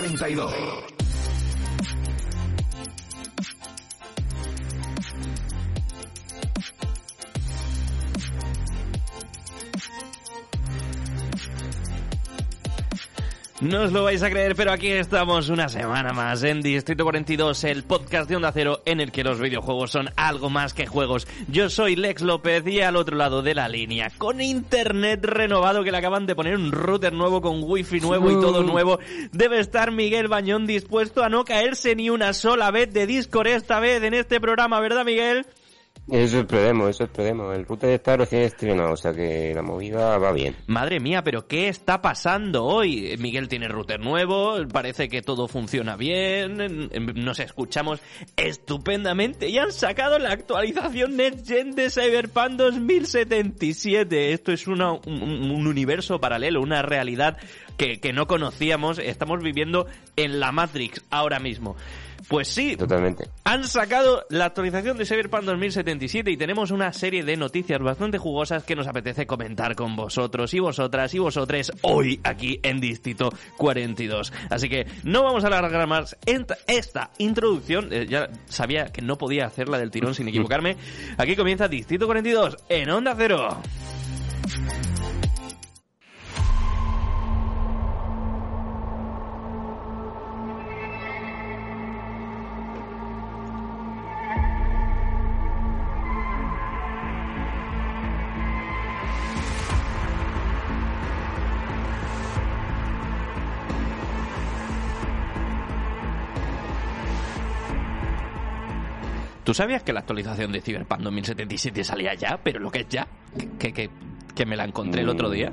Distrito 42. No os lo vais a creer, pero aquí estamos una semana más en Distrito 42, el podcast de Onda Cero en el que los videojuegos son algo más que juegos. Yo soy Lex López y al otro lado de la línea, con internet renovado que le acaban de poner un router nuevo con wifi nuevo y todo nuevo, debe estar Miguel Bañón dispuesto a no caerse ni una sola vez de Discord esta vez en este programa, ¿verdad Miguel? Eso esperemos, eso esperemos. El router está recién estrenado, o sea que la movida va bien. Madre mía, pero ¿qué está pasando hoy? Miguel tiene router nuevo, parece que todo funciona bien, nos escuchamos estupendamente y han sacado la actualización Next Gen de Cyberpunk 2077. Esto es una, un, un universo paralelo, una realidad que, que no conocíamos. Estamos viviendo en la Matrix ahora mismo. Pues sí, Totalmente. han sacado la actualización de Cyberpunk 2077 y tenemos una serie de noticias bastante jugosas que nos apetece comentar con vosotros y vosotras y vosotres hoy aquí en Distrito 42. Así que no vamos a alargar más esta introducción. eh, ya sabía que no podía hacerla del tirón sin equivocarme. Aquí comienza Distrito 42 en Onda Cero. ¿Tú sabías que la actualización de Cyberpunk 2077 salía ya? Pero lo que es ya, que, que, que me la encontré el otro día.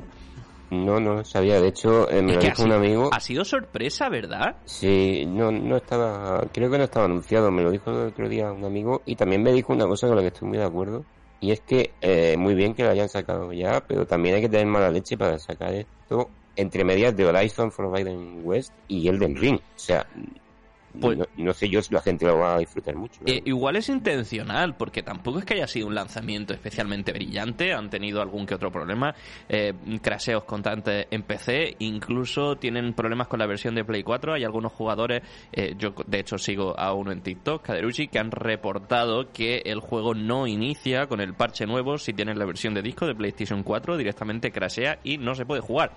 No, no sabía. De hecho, eh, me lo dijo un amigo. ha sido sorpresa, ¿verdad? Sí, no, no estaba. Creo que no estaba anunciado. Me lo dijo el otro día un amigo. Y también me dijo una cosa con la que estoy muy de acuerdo. Y es que eh, muy bien que lo hayan sacado ya, pero también hay que tener mala leche para sacar esto entre medias de Horizon Forbidden West y Elden Ring. O sea, Pues- no, no sé yo si la gente lo va a disfrutar mucho. ¿no? Eh, igual es intencional, porque tampoco es que haya sido un lanzamiento especialmente brillante. Han tenido algún que otro problema. Eh, craseos constantes en PC. Incluso tienen problemas con la versión de Play 4. Hay algunos jugadores, eh, yo de hecho sigo a uno en TikTok, Kaderuchi, que han reportado que el juego no inicia con el parche nuevo si tienes la versión de disco de PlayStation 4. Directamente crasea y no se puede jugar.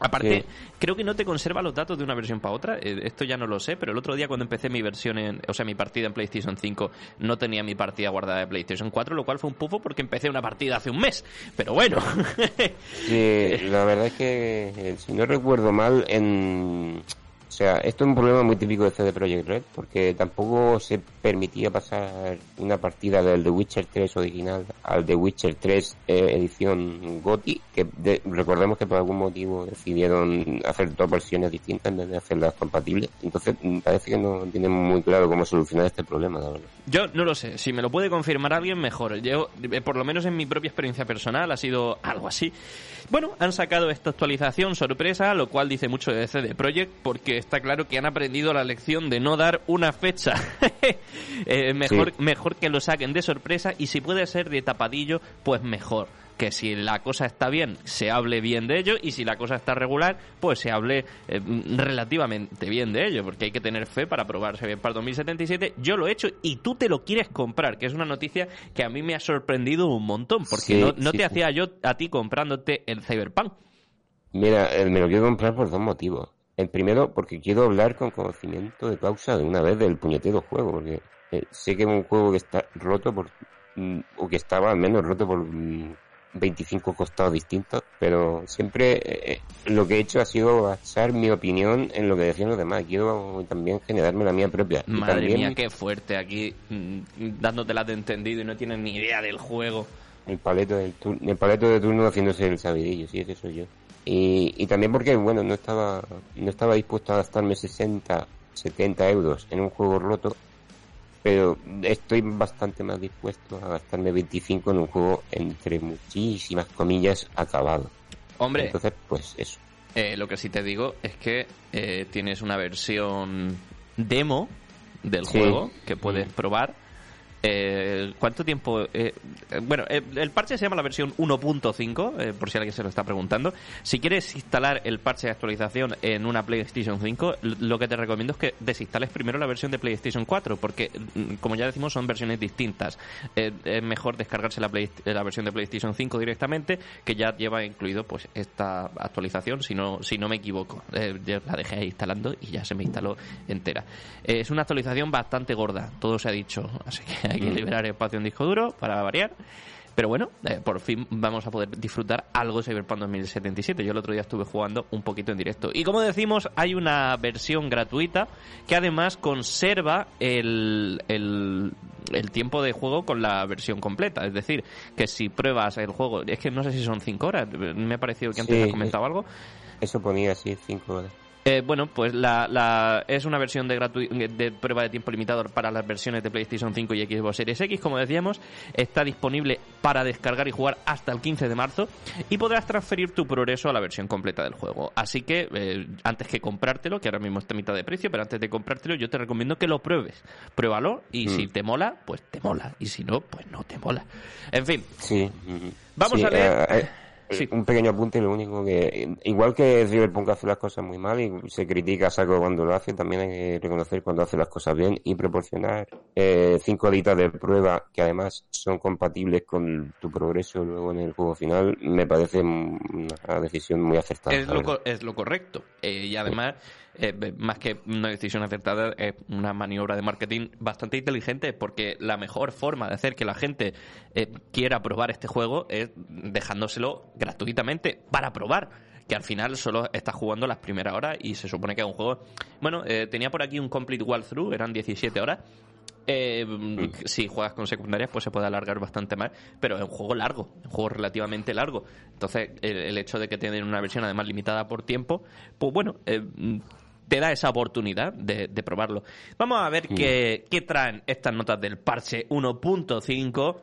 Aparte, creo que no te conserva los datos de una versión para otra. Eh, esto ya no lo sé, pero el otro día cuando empecé mi versión, en, o sea, mi partida en PlayStation 5, no tenía mi partida guardada de PlayStation 4, lo cual fue un pufo porque empecé una partida hace un mes. Pero bueno. Sí, la verdad es que, eh, si no recuerdo mal, en... O sea, esto es un problema muy típico de CD Projekt Red, porque tampoco se permitía pasar una partida del The Witcher 3 original al The Witcher 3 eh, edición GOTY, que de- recordemos que por algún motivo decidieron hacer dos versiones distintas en vez de hacerlas compatibles. Entonces, mm, parece que no tienen muy claro cómo solucionar este problema, la verdad. Yo no lo sé, si me lo puede confirmar alguien, mejor. Yo, eh, por lo menos en mi propia experiencia personal, ha sido algo así. Bueno, han sacado esta actualización sorpresa, lo cual dice mucho de CD Projekt, porque está claro que han aprendido la lección de no dar una fecha. Eh, mejor, Sí. mejor que lo saquen de sorpresa y si puede ser de tapadillo, pues mejor. Que si la cosa está bien, se hable bien de ello, y si la cosa está regular, pues se hable eh, relativamente bien de ello, porque hay que tener fe para probar Cyberpunk 2077. Yo lo he hecho y tú te lo quieres comprar, que es una noticia que a mí me ha sorprendido un montón, porque Sí, no, no sí, te sí. hacía yo a ti comprándote el Cyberpunk. Mira, eh, me lo quiero comprar por dos motivos. El primero, porque quiero hablar con conocimiento de causa de una vez del puñetero juego, porque eh, sé que es un juego que está roto por, mm, o que estaba al menos roto por mm, 25 costados distintos, pero siempre eh, lo que he hecho ha sido basar mi opinión en lo que decían los demás. Quiero también generarme la mía propia. Madre también mía, qué fuerte aquí, mm, dándotelas de entendido y no tienes ni idea del juego. El paleto, del el paleto de turno haciéndose el sabidillo, sí, ese soy yo. Y, y también porque, bueno, no estaba, no estaba dispuesto a gastarme 60, 70 euros en un juego roto, pero estoy bastante más dispuesto a gastarme 25 en un juego entre muchísimas comillas acabado. Hombre, Entonces, pues eso. Eh, lo que sí te digo es que eh, tienes una versión demo del Sí. juego que puedes probar Eh, ¿Cuánto tiempo? Eh, eh, bueno, el parche se llama la versión 1.5, por si alguien se lo está preguntando. Si quieres instalar el parche de actualización en una PlayStation 5, lo que te recomiendo es que desinstales primero la versión de PlayStation 4, porque, mm, como ya decimos, son versiones distintas. es mejor descargarse la, versión de PlayStation 5 directamente, que ya lleva incluido pues esta actualización, si no, si no me equivoco. la dejé instalando y ya se me instaló entera. es una actualización bastante gorda, todo se ha dicho, así que hay que mm. liberar espacio en disco duro para variar. Pero bueno, eh, por fin vamos a poder disfrutar algo de Cyberpunk 2077. Yo el otro día estuve jugando un poquito en directo. Y como decimos, hay una versión gratuita que además conserva el, el, tiempo de juego con la versión completa. Es decir, que si pruebas el juego, es que no sé si son 5 horas, me ha parecido que antes has comentado algo. Eso ponía así, 5 horas. Eh, bueno, pues la, es una versión de, de prueba de tiempo limitado para las versiones de PlayStation 5 y Xbox Series X, como decíamos. Está disponible para descargar y jugar hasta el 15 de marzo y podrás transferir tu progreso a la versión completa del juego. Así que eh, antes que comprártelo, que ahora mismo está a mitad de precio, pero antes de comprártelo yo te recomiendo que lo pruebes. Pruébalo y si mm. te mola, pues te mola. Y si no, pues no te mola. En fin. Sí. Vamos a leer... Eh, un pequeño apunte, lo único que, igual que Cyberpunk hace las cosas muy mal y se critica saco cuando lo hace, también hay que reconocer cuando hace las cosas bien y proporcionar eh, cinco horitas de prueba que además son compatibles con tu progreso luego en el juego final, me parece una decisión muy acertada. Es, lo, es lo correcto. Eh, y además, eh, más que una decisión acertada, es una maniobra de marketing bastante inteligente porque la mejor forma de hacer que la gente eh, quiera probar este juego es dejándoselo gratuitamente para probar que al final solo estás jugando las primeras horas y se supone que es un juego... Bueno, eh, tenía por aquí un complete walkthrough, eran 17 horas. si juegas con secundarias, pues se puede alargar bastante más, pero es un juego largo, un juego relativamente largo. Entonces, el, hecho de que tienen una versión además limitada por tiempo, pues bueno, te da esa oportunidad de, probarlo. Vamos a ver qué, traen estas notas del parche 1.5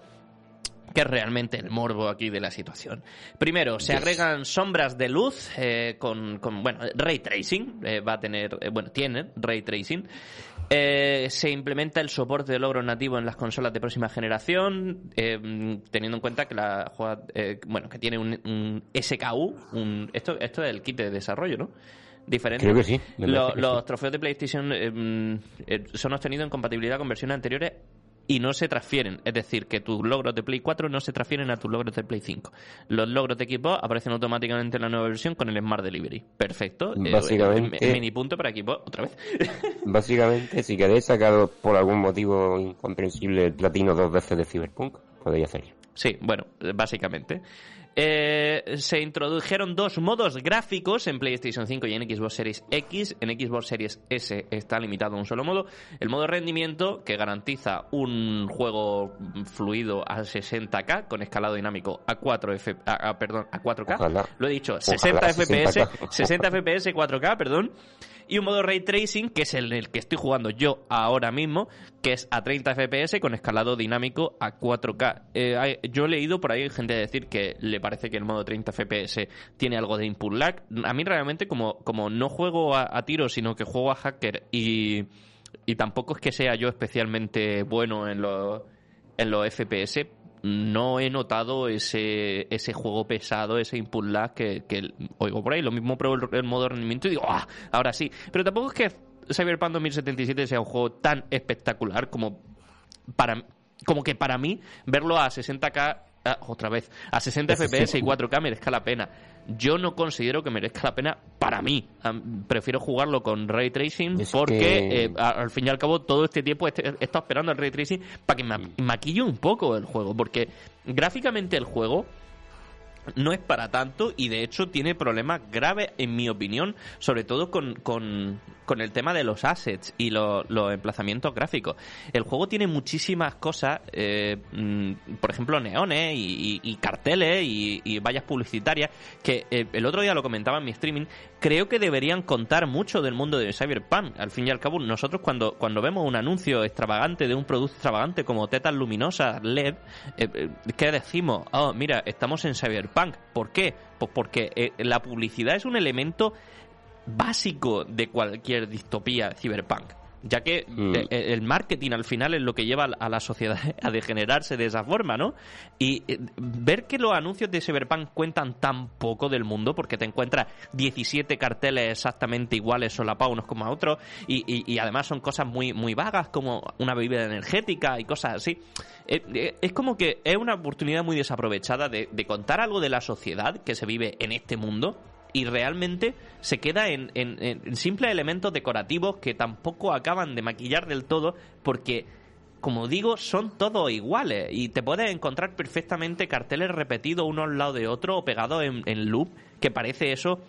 que es realmente el morbo aquí de la situación. Primero, se agregan sombras de luz eh, con, bueno, ray tracing, eh, va a tener, eh, bueno, tiene ray tracing. se implementa el soporte de logro nativo en las consolas de próxima generación, teniendo en cuenta que la bueno, que tiene un, un SKU, un, esto, esto es el kit de desarrollo, ¿no? Diferente. Creo que sí. los trofeos de PlayStation eh, mm, eh, son obtenidos en compatibilidad con versiones anteriores y no se transfieren. Es decir, que tus logros de Play 4 no se transfieren a tus logros de Play 5. Los logros de equipo aparecen automáticamente en la nueva versión con el Smart Delivery. Perfecto. Eh, básicamente. mini punto para equipo, otra vez. básicamente, si queréis sacar por algún motivo incomprensible el platino dos veces de Cyberpunk, podéis hacerlo. Sí, bueno, básicamente. Eh, se introdujeron dos modos gráficos en PlayStation 5 y en Xbox Series X. En Xbox Series S está limitado a un solo modo. El modo rendimiento, que garantiza un juego fluido a 60K con escalado dinámico a 4 F, perdón, a 4K. Lo he dicho, 60 FPS, 60 FPS 4K, perdón y un modo ray tracing, que es el, que estoy jugando yo ahora mismo, que es a 30 FPS con escalado dinámico a 4K. Eh, yo he leído por ahí gente decir que le parece que el modo 30 FPS tiene algo de input lag. A mí realmente, como, como no juego a, a tiro, sino que juego a hacker y, y tampoco es que sea yo especialmente bueno en los en los FPS, no he notado ese, ese juego pesado, ese input lag que, oigo por ahí. Lo mismo pruebo el, modo de rendimiento y digo, ¡ah! Ahora sí. Pero tampoco es que Cyberpunk 2077 sea un juego tan espectacular como para como que para mí verlo a 60k ah, otra vez a 60 fps y 4k merezca la pena yo no considero que merezca la pena para mí. Prefiero jugarlo con ray tracing porque eh, al fin y al cabo todo este tiempo he estado esperando el ray tracing para que me maquille un poco el juego. Porque gráficamente el juego no es para tanto y de hecho tiene problemas graves en mi opinión, sobre todo con, con, con el tema de los assets y los emplazamientos gráficos. El juego tiene muchísimas cosas, eh, mm, por ejemplo, neones y, carteles y, vallas publicitarias, que eh, el otro día lo comentaba en mi streaming, creo que deberían contar mucho del mundo de Cyberpunk. Al fin y al cabo, nosotros cuando, cuando vemos un anuncio extravagante de un producto extravagante como tetas luminosas LED, eh, ¿qué decimos? Oh, mira, estamos en Cyberpunk. ¿Por qué? Pues porque la publicidad es un elemento básico de cualquier distopía cyberpunk. Ya que Mm. el marketing al final es lo que lleva a la sociedad a degenerarse de esa forma, ¿no? Y eh, ver que los anuncios de Cyberpunk cuentan tan poco del mundo, porque te encuentras 17 carteles exactamente iguales solapados unos como a otros, y, y- y además son cosas muy, muy vagas, como una bebida energética y cosas así. Eh, eh, Es como que es una oportunidad muy desaprovechada de, de contar algo de la sociedad que se vive en este mundo y realmente se queda en, en- en simples elementos decorativos que tampoco acaban de maquillar del todo porque como digo, son todos iguales y te puedes encontrar perfectamente carteles repetidos uno al lado de otro o pegados en, en loop que parece eso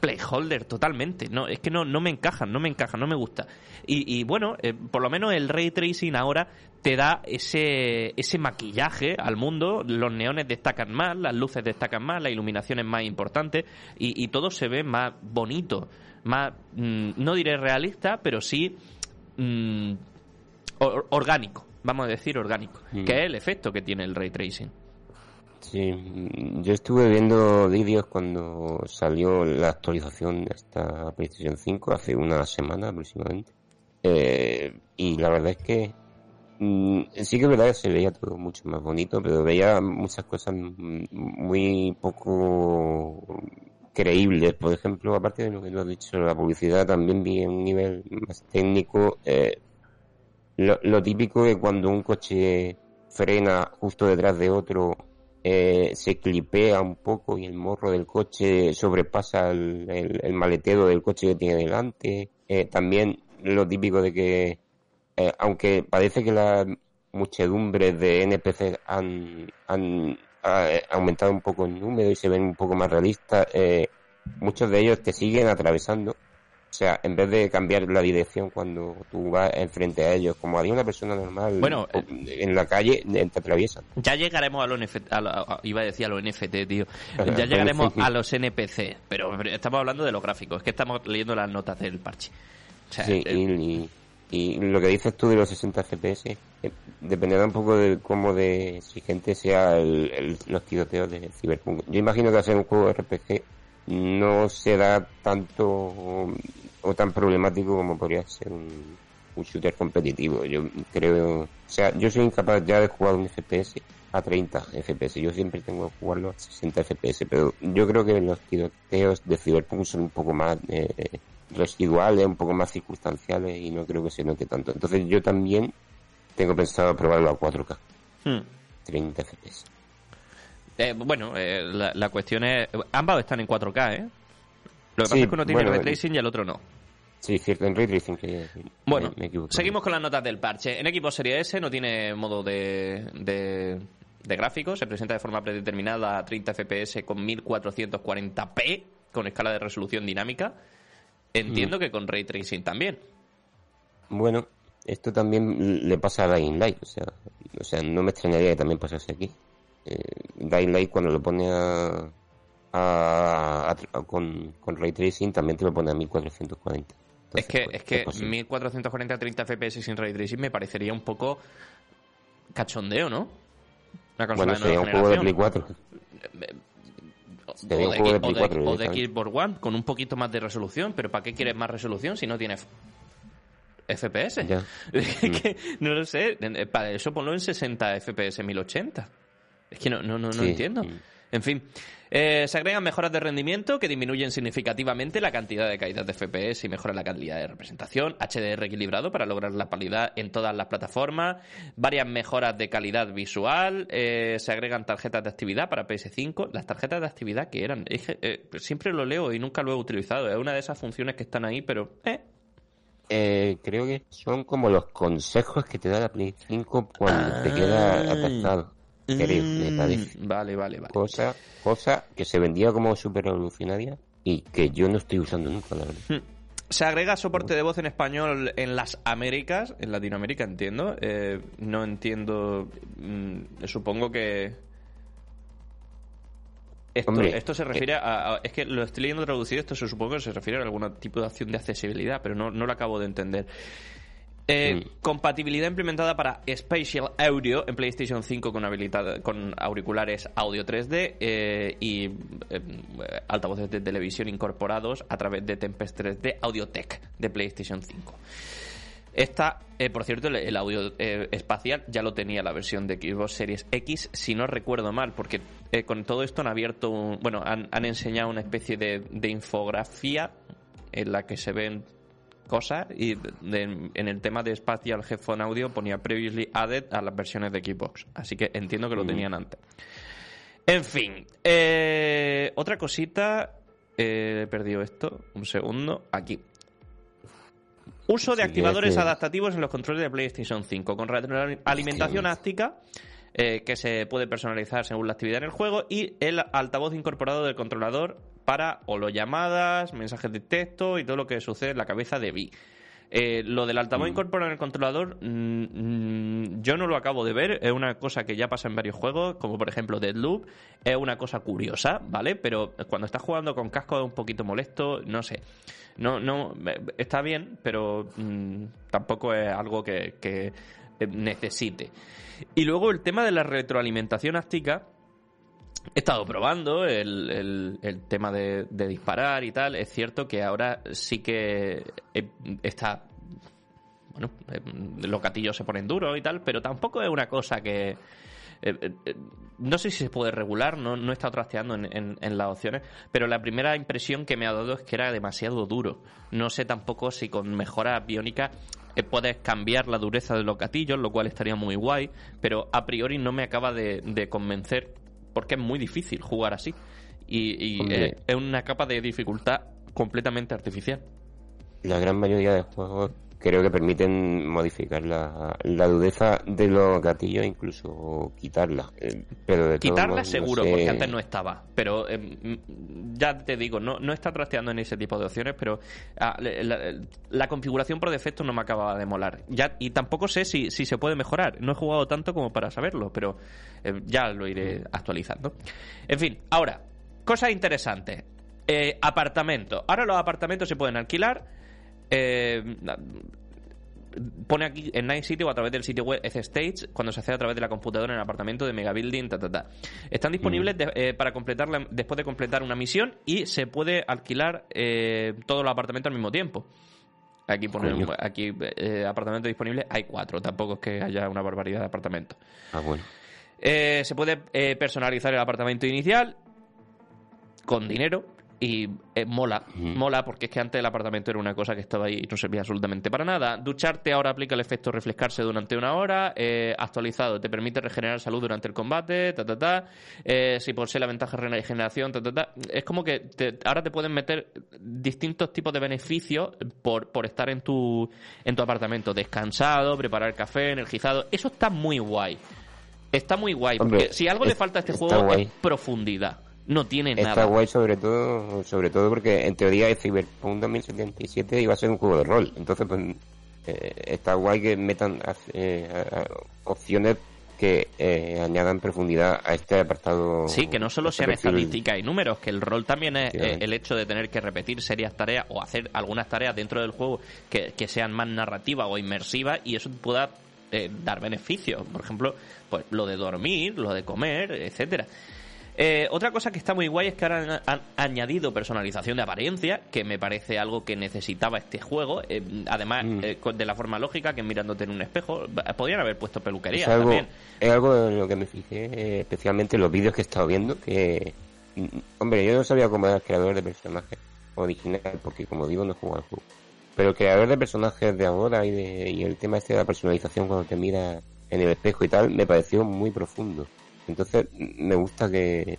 playholder totalmente. No, es que no, no me encajan, no me encajan, no me gusta. Y, y bueno, eh, por lo menos el ray tracing ahora te da ese, ese maquillaje al mundo, los neones destacan más, las luces destacan más, la iluminación es más importante y, y todo se ve más bonito, más, mm, no diré realista, pero sí mm, or- orgánico, vamos a decir orgánico, Mm. que es el efecto que tiene el ray tracing. Sí, mm, yo estuve viendo vídeos cuando salió la actualización de esta PlayStation 5 hace una semana aproximadamente. Eh, y la verdad es que mm, sí que es verdad que se veía todo mucho más bonito, pero veía muchas cosas mm, muy poco creíbles. Por ejemplo, aparte de lo que tú has dicho, la publicidad también vi en un nivel más técnico. eh, lo, lo típico de cuando un coche frena justo detrás de otro, eh, se clipea un poco y el morro del coche sobrepasa el, maletero del coche que tiene delante. Eh, también lo típico de que, eh, aunque parece que las muchedumbres de NPC han, han eh, aumentado un poco el número y se ven un poco más realistas, muchos de ellos te siguen atravesando. O sea, en vez de cambiar la dirección cuando tú vas enfrente a ellos, como haría una persona normal Bueno, o- en la calle, eh, te atraviesan. Ya llegaremos a los NFT, a la- a- iba a decir a los NFT, tío. Ya llegaremos a los NPC, pero estamos hablando de los gráficos, es que estamos leyendo las notas del parche. O sea, Sí, eh, y, y- y lo que dices tú de los 60 FPS eh, dependerá un poco de cómo de exigente sea el, el- los tiroteos de Cyberpunk. Yo imagino que ser un juego RPG no será tanto o, o tan problemático como podría ser un, un shooter competitivo. Yo creo, o sea, yo soy incapaz ya de jugar un FPS a 30 FPS. Yo siempre tengo que jugarlo a 60 FPS, pero yo creo que los tiroteos de Cyberpunk son un poco más eh, residuales, un poco más circunstanciales y no creo que se note tanto. Entonces yo también tengo pensado probarlo a 4K, hmm. 30 FPS. Eh, bueno, eh, la, la cuestión es... Ambos están en 4K, ¿eh? Lo que pasa es que uno tiene bueno, ray tracing y el otro no. Sí, cierto, en Ray Tracing que Bueno, me, me equivoco. seguimos con las notas del parche. En equipo Serie S no tiene modo de, de, de gráfico, se presenta de forma predeterminada a 30 FPS con 1440p, con escala de resolución dinámica. Entiendo Mm. que con ray tracing también. Bueno, esto también le pasa a Dying Light, o sea, o sea, no me extrañaría que también pasase aquí. Eh, Dying Light cuando lo pone a, a- a- con, con Ray Tracing también te lo pone a 1440. Es que, Entonces, es que posible. 1440 a 30 FPS sin ray tracing me parecería un poco cachondeo, ¿no? Una consola Bueno, de sería un juego de. Play 4. O Sería un de, juego de Play o de- 4 o de directamente. Xbox One con un poquito más de resolución, pero ¿para qué quieres más resolución si no tienes FPS? Ya. Es que, no lo sé, para eso ponlo en 60 FPS 1080. Es que no, no, no, no Sí. entiendo. En fin, eh, se agregan mejoras de rendimiento que disminuyen significativamente la cantidad de caídas de FPS y mejoran la calidad de representación. HDR equilibrado para lograr la calidad en todas las plataformas. Varias mejoras de calidad visual. eh, se agregan tarjetas de actividad para PS5. Las tarjetas de actividad que eran. eh, siempre lo leo y nunca lo he utilizado. Es una de esas funciones que están ahí, pero. Eh, Eh, creo que son como los consejos que te da la Play 5 cuando te queda atascado. Creo, me parece. Mm, Vale, vale, vale. Cosa, cosa que se vendía como súper revolucionaria y que yo no estoy usando nunca, la verdad. Hmm. Se agrega soporte de voz en español en las Américas, en Latinoamérica entiendo. Eh, no entiendo, mm, supongo que... Esto, Hombre, esto se refiere a, a- Es que lo estoy leyendo traducido, esto se supone que se refiere a algún tipo de acción de accesibilidad, pero no, no lo acabo de entender. Eh, Mm. Compatibilidad implementada para Spatial Audio en PlayStation 5 con, habilitada- con auriculares audio 3D eh, y eh, altavoces de televisión incorporados a través de Tempest 3D Audiotech de PlayStation 5. Esta, eh, por cierto, el, el audio eh, espacial ya lo tenía la versión de Xbox Series X, si no recuerdo mal, porque eh, con todo esto han abierto, un- bueno, han, han enseñado una especie de, de infografía en la que se ven cosas y de- en el tema de Spatial Headphone Audio ponía previously added a las versiones de Xbox, así que entiendo que lo Mm. tenían antes. En fin, eh, otra cosita, eh, he perdido esto, un segundo, aquí. Uso de Sí, activadores que- adaptativos en los controles de PlayStation 5 con retroalimentación Hostia. áptica eh, que se puede personalizar según la actividad en el juego y el altavoz incorporado del controlador para o lo llamadas, mensajes de texto y todo lo que sucede en la cabeza de Vi. Eh, lo del altavoz Mm. incorporado en el controlador, mm, mm, yo no lo acabo de ver. Es una cosa que ya pasa en varios juegos, como por ejemplo Deadloop. Es una cosa curiosa, ¿vale? Pero cuando estás jugando con casco es un poquito molesto, no sé. No, no, eh, está bien, pero mm, tampoco es algo que, que, eh, necesite. Y luego el tema de la retroalimentación áptica. He estado probando el, el- tema de, disparar y tal. Es cierto que ahora sí que está. Bueno, eh, los gatillos se ponen duros y tal, pero tampoco es una cosa que. eh, eh, no sé si se puede regular, no, no he estado trasteando en, en- en las opciones, pero la primera impresión que me ha dado es que era demasiado duro. No sé tampoco si con mejoras biónicas eh, puedes cambiar la dureza de los gatillos, lo cual estaría muy guay, pero a priori no me acaba de convencer porque es muy difícil jugar así. Y, y, Hombre. eh, es una capa de dificultad completamente artificial. La gran mayoría de juegos creo que permiten modificar la, la dureza de los gatillos, incluso quitarla. Eh, Pero de Quitarla no seguro, sé- porque antes no estaba. Pero eh, ya te digo, no, no está trasteando en ese tipo de opciones, pero ah, la, la- configuración por defecto no me acaba de molar. Ya, y tampoco sé si, si se puede mejorar. No he jugado tanto como para saberlo, pero eh, ya lo iré actualizando. En fin, ahora, cosas interesantes. Eh, apartamento. Ahora los apartamentos se pueden alquilar. Eh, pone aquí en Night City o a través del sitio web F-Stage cuando se hace a través de la computadora en el apartamento de Megabuilding, ta, ta, ta. Están disponibles de- eh, para completarla después de completar una misión y se puede alquilar eh, todos los apartamentos al mismo tiempo. Aquí pone Coño. aquí eh, apartamentos disponibles, hay cuatro, tampoco es que haya una barbaridad de apartamentos. Ah, bueno. Eh, se puede eh, personalizar el apartamento inicial con dinero y eh, mola, mola porque es que antes el apartamento era una cosa que estaba ahí y no servía absolutamente para nada. Ducharte ahora aplica el efecto refrescarse durante una hora, eh, actualizado, te permite regenerar salud durante el combate, ta ta ta. Eh, si posee la ventaja de regeneración, ta ta ta. Es como que te- ahora te pueden meter distintos tipos de beneficios por, por estar en tu, en tu apartamento, descansado, preparar café, energizado. Eso está muy guay. Está muy guay, porque si algo le falta a este juego guay. es profundidad. No tiene Está nada. guay sobre todo, sobre todo porque en teoría el Cyberpunk 2077 iba a ser un juego de rol. Entonces, pues, eh, está guay que metan eh, a- a- opciones que eh, añadan profundidad a este apartado. Sí, que no solo este sean estadísticas y números, que el rol también es eh, el hecho de tener que repetir serias tareas o hacer algunas tareas dentro del juego que, que sean más narrativas o inmersivas y eso pueda eh, dar beneficios. Por ejemplo, pues lo de dormir, lo de comer, etcétera. Eh, otra cosa que está muy guay es que ahora han, han añadido personalización de apariencia, que me parece algo que necesitaba este juego. Eh, además, Mm. eh, de la forma lógica que mirándote en un espejo. Podrían haber puesto peluquería Es algo, también. es algo en lo que me fijé, eh, especialmente en los vídeos que he estado viendo, que, mm, hombre, yo no sabía cómo era el creador de personajes original, porque como digo, no he jugado al juego. Pero el creador de personajes de ahora y, de, y el tema este de la personalización cuando te miras en el espejo y tal, me pareció muy profundo. Entonces, me gusta que,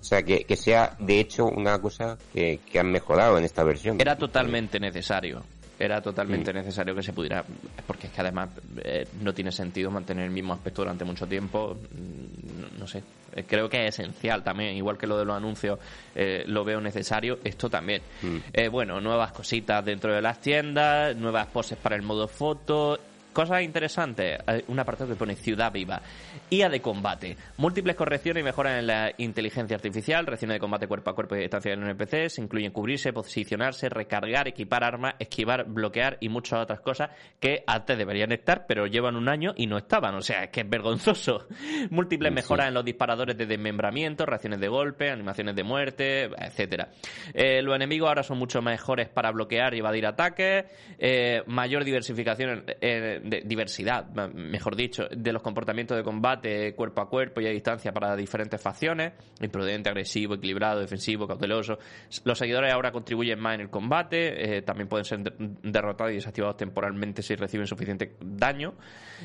o sea, que, que sea de hecho una cosa que, que han mejorado en esta versión. Era totalmente necesario. Era totalmente Mm. necesario que se pudiera. Porque es que además eh, no tiene sentido mantener el mismo aspecto durante mucho tiempo. Mm, No, no sé. Eh, Creo que es esencial también. Igual que lo de los anuncios eh, lo veo necesario, esto también. Mm. Eh, bueno, nuevas cositas dentro de las tiendas, nuevas poses para el modo foto. Cosas interesantes, un apartado que pone Ciudad Viva. IA de combate. Múltiples correcciones y mejoras en la inteligencia artificial, reacciones de combate cuerpo a cuerpo y distancia en NPC. Se incluyen cubrirse, posicionarse, recargar, equipar armas, esquivar, bloquear y muchas otras cosas que antes deberían estar, pero llevan un año y no estaban. O sea, es que es vergonzoso. Múltiples mejoras en los disparadores de desmembramiento, reacciones de golpe, animaciones de muerte, etcétera. Eh, los enemigos ahora son mucho mejores para bloquear y evadir ataques. Eh, mayor diversificación en de diversidad, mejor dicho, de los comportamientos de combate cuerpo a cuerpo y a distancia para diferentes facciones, imprudente, agresivo, equilibrado, defensivo, cauteloso. Los seguidores ahora contribuyen más en el combate, eh, también pueden ser derrotados y desactivados temporalmente si reciben suficiente daño.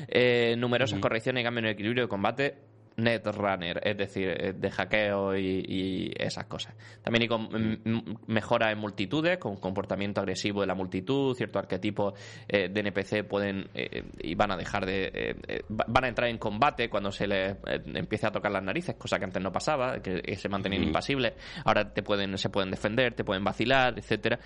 Eh, numerosas correcciones y cambios en el equilibrio de combate netrunner, es decir, eh, de hackeo y, esas cosas. También hay con, mejora en multitudes, con comportamiento agresivo de la multitud, ciertos arquetipos eh, de NPC pueden eh, y van a dejar de... van a entrar en combate cuando se les empiece a tocar las narices, cosa que antes no pasaba, que se mantenían impasibles. Ahora te pueden, se pueden defender, te pueden vacilar, etcétera.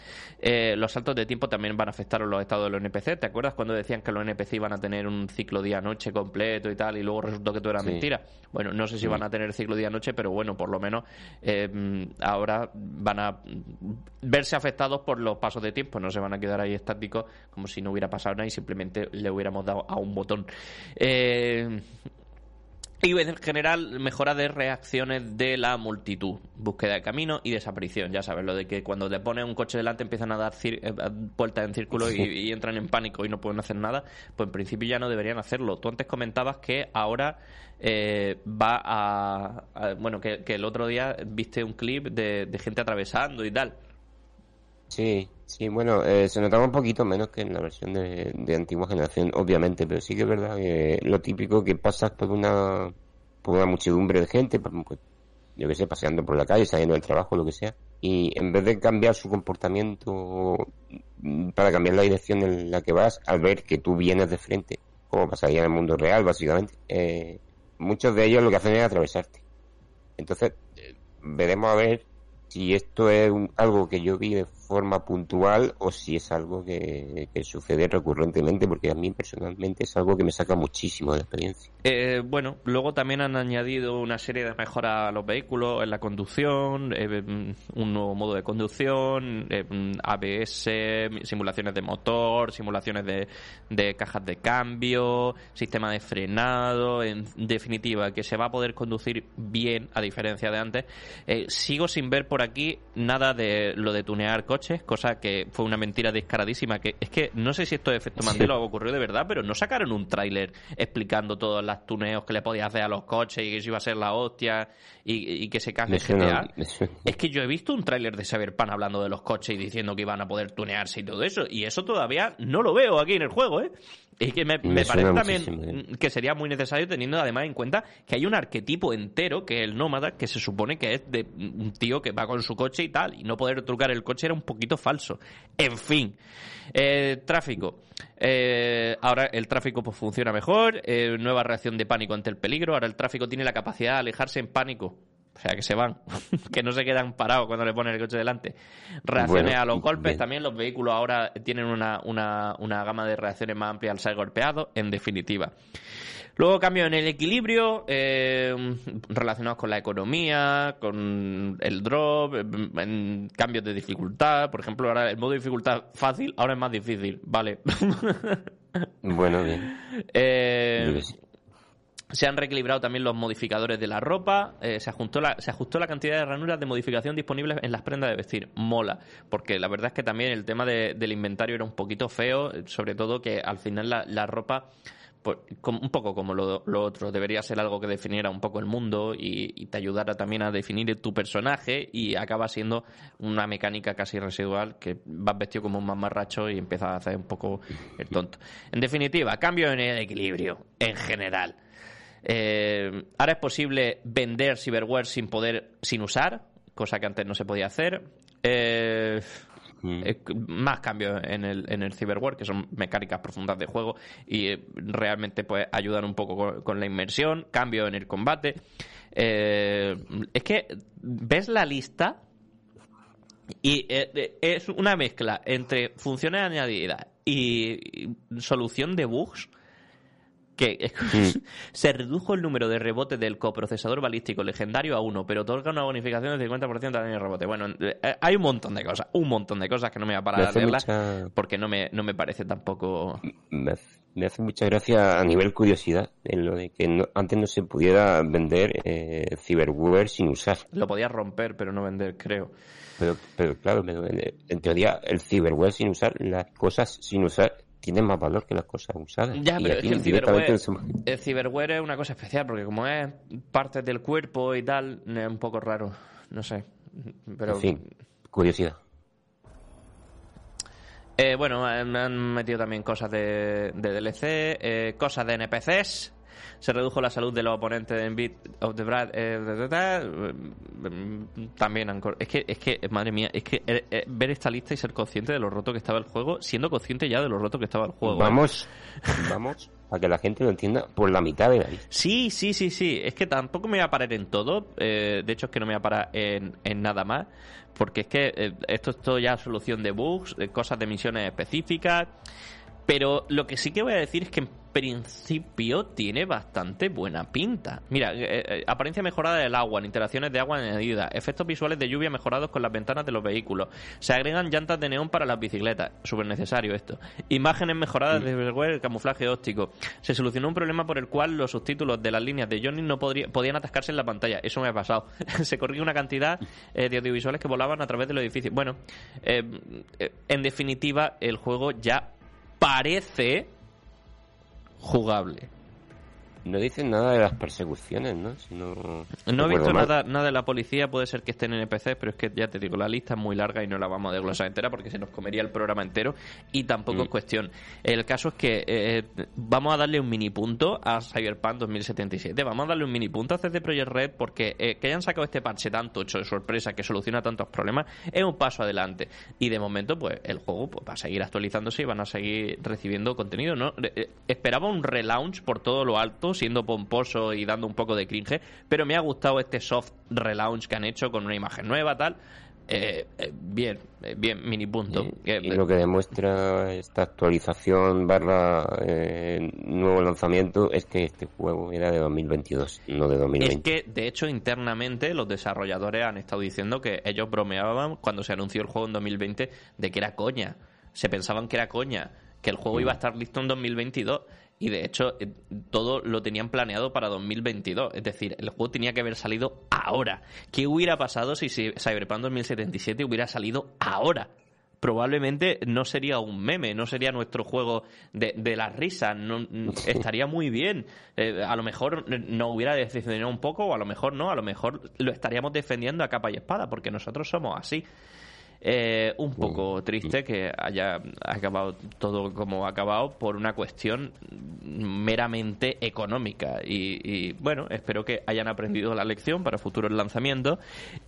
los saltos de tiempo también van a afectar a los estados de los NPC. ¿Te acuerdas cuando decían que los NPC iban a tener un ciclo día-noche completo y tal, y luego resultó que todo era mentira? Bueno, no sé si van a tener ciclo día-noche, pero bueno, por lo menos eh, ahora van a verse afectados por los pasos de tiempo, no se van a quedar ahí estáticos como si no hubiera pasado nada y simplemente le hubiéramos dado a un botón. Eh, y en general, mejora de reacciones de la multitud, búsqueda de camino y desaparición. Ya sabes, lo de que cuando te pones un coche delante empiezan a dar eh, vueltas en círculo y, entran en pánico y no pueden hacer nada, pues en principio ya no deberían hacerlo. Tú antes comentabas que ahora eh, va a, Bueno, que, el otro día viste un clip de, de gente atravesando y tal. Sí, sí, bueno, eh, se notaba un poquito menos que en la versión de, de, antigua generación, obviamente, pero sí que es verdad que lo típico que pasas por una, por una muchedumbre de gente, pues, yo que sé, paseando por la calle, saliendo del trabajo, lo que sea, y en vez de cambiar su comportamiento para cambiar la dirección en la que vas, al ver que tú vienes de frente, como pasaría en el mundo real, básicamente, eh, muchos de ellos lo que hacen es atravesarte. Entonces, eh, veremos a ver si esto es algo que yo vi de forma puntual o si es algo que, sucede recurrentemente, porque a mí personalmente es algo que me saca muchísimo de la experiencia. Eh, bueno, luego también han añadido una serie de mejoras a los vehículos, en la conducción, eh, un nuevo modo de conducción, eh, ABS, simulaciones de motor, simulaciones de, de cajas de cambio, sistema de frenado, en definitiva, que se va a poder conducir bien a diferencia de antes. sigo sin ver por aquí nada de lo de tunear coches, cosa que fue una mentira descaradísima. Que es que no sé si esto es efecto Mandela o ocurrió de verdad, pero no sacaron un tráiler explicando todos los tuneos que le podía hacer a los coches y que eso iba a ser la hostia y, que se canje GTA. Es que yo he visto un tráiler de Cyberpunk hablando de los coches y diciendo que iban a poder tunearse y todo eso, y eso todavía no lo veo aquí en el juego, ¿eh? Y que me, parece también ¿eh? que sería muy necesario teniendo además en cuenta que hay un arquetipo entero, que es el nómada, que se supone que es de un tío que va con su coche y tal, y no poder trucar el coche era un poquito falso. En fin, eh, tráfico. Eh, ahora el tráfico pues, funciona mejor, nueva reacción de pánico ante el peligro, ahora el tráfico tiene la capacidad de alejarse en pánico o sea, que se van, que no se quedan parados cuando le ponen el coche delante. Reacciones a los golpes, también los vehículos ahora tienen una, una, una gama de reacciones más amplia al ser golpeados, en definitiva. Luego cambios en el equilibrio eh, relacionados con la economía, con el drop, en cambios de dificultad. Por ejemplo, ahora el modo de dificultad fácil ahora es más difícil, vale. bueno, bien. Eh, se han reequilibrado también los modificadores de la ropa, eh, se, ajustó la, se ajustó la cantidad de ranuras de modificación disponibles en las prendas de vestir. Mola, porque la verdad es que también el tema del inventario era un poquito feo, sobre todo que al final la, ropa, un poco como lo, otro, debería ser algo que definiera un poco el mundo y, te ayudara también a definir tu personaje y acaba siendo una mecánica casi residual que vas vestido como un mamarracho y empiezas a hacer un poco el tonto. En definitiva, cambio en el equilibrio, en general. Eh, ahora es posible vender cyberware sin poder, sin usar, cosa que antes no se podía hacer. Eh, eh, más cambios en el, en el cyberware, que son mecánicas profundas de juego y realmente pues ayudan un poco con, la inmersión, cambio en el combate. es que ves la lista Y eh, es una mezcla entre funciones añadidas y solución de bugs que mm. se redujo el número de rebotes del coprocesador balístico legendario a uno, pero otorga una bonificación del 50% de daño de rebote. Bueno, eh, hay un montón de cosas, un montón de cosas que no me voy a parar a leerlas porque no me, no me parece tampoco... Me hace, mucha gracia a nivel curiosidad en lo de que antes no se pudiera vender eh, Cyberware sin usar. Lo podías romper, pero no vender, creo. Pero, pero claro, en teoría el Cyberware sin usar, las cosas sin usar tiene más valor que las cosas usadas. Ya, pero es que el ciberware, es una cosa especial, porque como es parte del cuerpo y tal, es un poco raro. No sé. Pero... En fin, curiosidad. Eh, bueno, me han metido también cosas de, DLC, eh, cosas de NPCs se redujo la salud de los oponentes en Beat of the Brad. Eh, también es que, es que, madre mía, es que eh, eh, ver esta lista y ser consciente de lo roto que estaba el juego, siendo consciente ya de lo roto que estaba el juego. Vamos, vamos a que la gente lo entienda por la mitad de la lista. Sí, sí, sí, sí. Es que tampoco me voy a parar en todo. de hecho, es que no me voy a parar en, en nada más. Porque es que esto es todo ya solución de bugs, de cosas de misiones específicas. Pero lo que sí que voy a decir es que en principio tiene bastante buena pinta. Mira, eh, eh, apariencia mejorada del agua, interacciones de agua añadida, efectos visuales de lluvia mejorados con las ventanas de los vehículos. Se agregan llantas de neón para las bicicletas, súper necesario esto. Imágenes mejoradas de el camuflaje óptico. Se solucionó un problema por el cual los subtítulos de las líneas de Johnny no podían atascarse en la pantalla. Eso me ha pasado. Se corrió una cantidad eh, de audiovisuales que volaban a través de los edificios. Bueno, en definitiva, el juego ya parece jugable. No dicen nada de las persecuciones, ¿no? no, he visto nada, nada de la policía, puede ser que estén en NPC, pero es que ya te digo, la lista es muy larga y no la vamos a desglosar entera porque se nos comería el programa entero y tampoco es mm. cuestión. El caso es que eh, vamos a darle un mini punto a Cyberpunk 2077, vamos a darle un mini punto a CD Projekt Red porque eh, que hayan sacado este parche tanto hecho de sorpresa que soluciona tantos problemas es un paso adelante y de momento pues el juego pues, va a seguir actualizándose y van a seguir recibiendo contenido, ¿no? Eh, esperaba un relaunch por todo lo alto siendo pomposo y dando un poco de cringe, pero me ha gustado este soft relaunch que han hecho con una imagen nueva, tal. Eh, eh, bien, eh, bien, mini punto. Y, lo que demuestra esta actualización barra nuevo lanzamiento es que este juego era de 2022, no de 2020. Es que, de hecho, internamente los desarrolladores han estado diciendo que ellos bromeaban cuando se anunció el juego en 2020 de que era coña. Se pensaban que era coña, que el juego mm. iba a estar listo en 2022 y de hecho eh, todo lo tenían planeado para 2022. Es decir, el juego tenía que haber salido ahora. ¿Qué hubiera pasado si Cyberpunk 2077 hubiera salido ahora? Probablemente no sería un meme, no sería nuestro juego de, de la risa, no, estaría muy bien. Eh, a lo mejor nos hubiera decepcionado un poco, o a lo mejor no, a lo mejor lo estaríamos defendiendo a capa y espada, porque nosotros somos así. Eh, un poco triste que haya acabado todo como ha acabado por una cuestión meramente económica. Y, bueno, espero que hayan aprendido la lección para futuros lanzamientos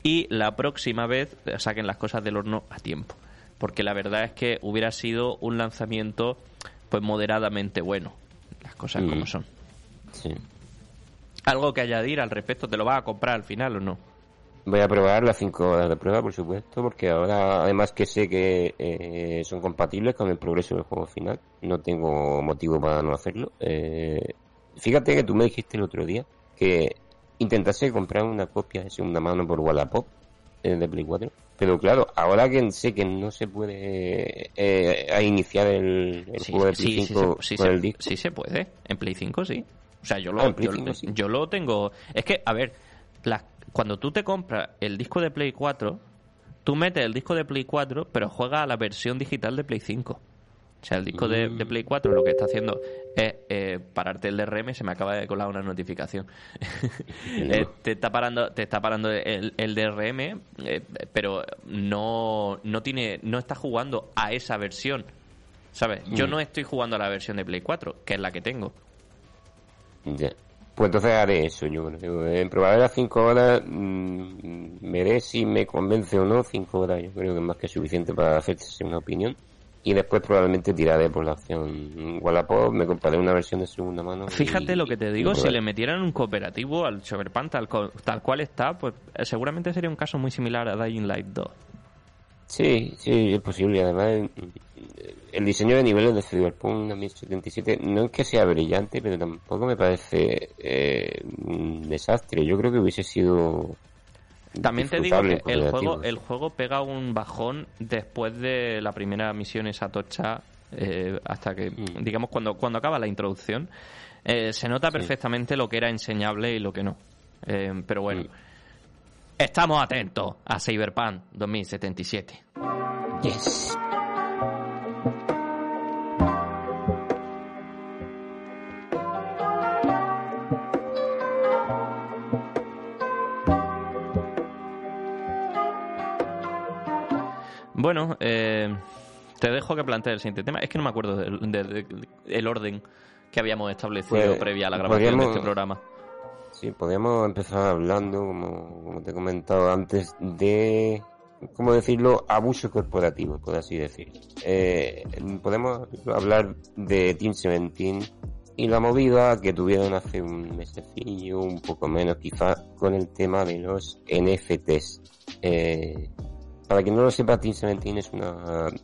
y la próxima vez saquen las cosas del horno a tiempo. Porque la verdad es que hubiera sido un lanzamiento pues moderadamente bueno. Las cosas como son. ¿Algo que añadir al respecto? ¿Te lo vas a comprar al final o no? Voy a probar las 5 horas de prueba, por supuesto, porque ahora, además que sé que eh, son compatibles con el progreso del juego final, no tengo motivo para no hacerlo. Eh, fíjate que tú me dijiste el otro día que intentase comprar una copia de segunda mano por Wallapop eh, de Play 4, pero claro, ahora que sé que no se puede eh, iniciar el, juego de Play 5 con el disco. Sí se puede, en Play 5 sí. O sea, yo lo, ah, yo, lo tengo. Es que, a ver, cuando tú te compras el disco de Play 4, tú metes el disco de Play 4, pero juega a la versión digital de Play 5. O sea, el disco de, Play 4 lo que está haciendo es eh, pararte el DRM, se me acaba de colar una notificación. Eh, te está parando, te está parando el, DRM, eh, pero no, no tiene, no está jugando a esa versión. ¿Sabes? Yo mm. no estoy jugando a la versión de Play 4, que es la que tengo. Ya. Pues entonces haré eso, yo creo. En las 5 horas, mmm, veré si me convence o no 5 horas. Yo creo que es más que suficiente para hacerse una opinión. Y después probablemente tiraré por la opción Wallapop, me compraré una versión de segunda mano. Fíjate lo que te digo, si le metieran un cooperativo al Cyberpunk tal, tal cual está, pues eh, seguramente sería un caso muy similar a Dying Light 2. Sí, sí, es posible. Además, el diseño de niveles de Cyberpunk 2077 no es que sea brillante, pero tampoco me parece eh, un desastre. Yo creo que hubiese sido también te digo que el juego, el juego pega un bajón después de la primera misión esa tocha, eh, hasta que, mm. digamos, cuando, cuando acaba la introducción, eh, se nota perfectamente lo que era enseñable y lo que no. Eh, pero bueno, mm. estamos atentos a Cyberpunk 2077. Yes. Bueno, eh, te dejo que plantees el siguiente tema. Es que no me acuerdo del orden que habíamos establecido pues, previa a la grabación de este programa. Sí, podríamos empezar hablando, como, te he comentado antes, de, ¿cómo decirlo?, abuso corporativo, por así decir. Eh, podemos hablar de Team Seventeen y la movida que tuvieron hace un mesecillo, un poco menos quizá, con el tema de los NFTs. Eh, para quien no lo sepa, Team Seventeen es una,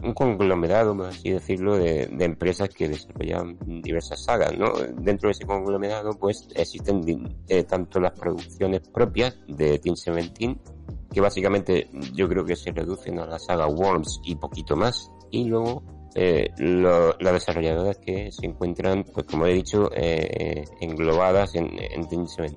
un conglomerado, por así decirlo, de, empresas que desarrollan diversas sagas, ¿no? Dentro de ese conglomerado, pues, existen eh, tanto las producciones propias de Team Seventeen, que básicamente yo creo que se reducen a la saga Worms y poquito más, y luego eh, las desarrolladoras que se encuentran, pues como he dicho, eh, englobadas en, en 17.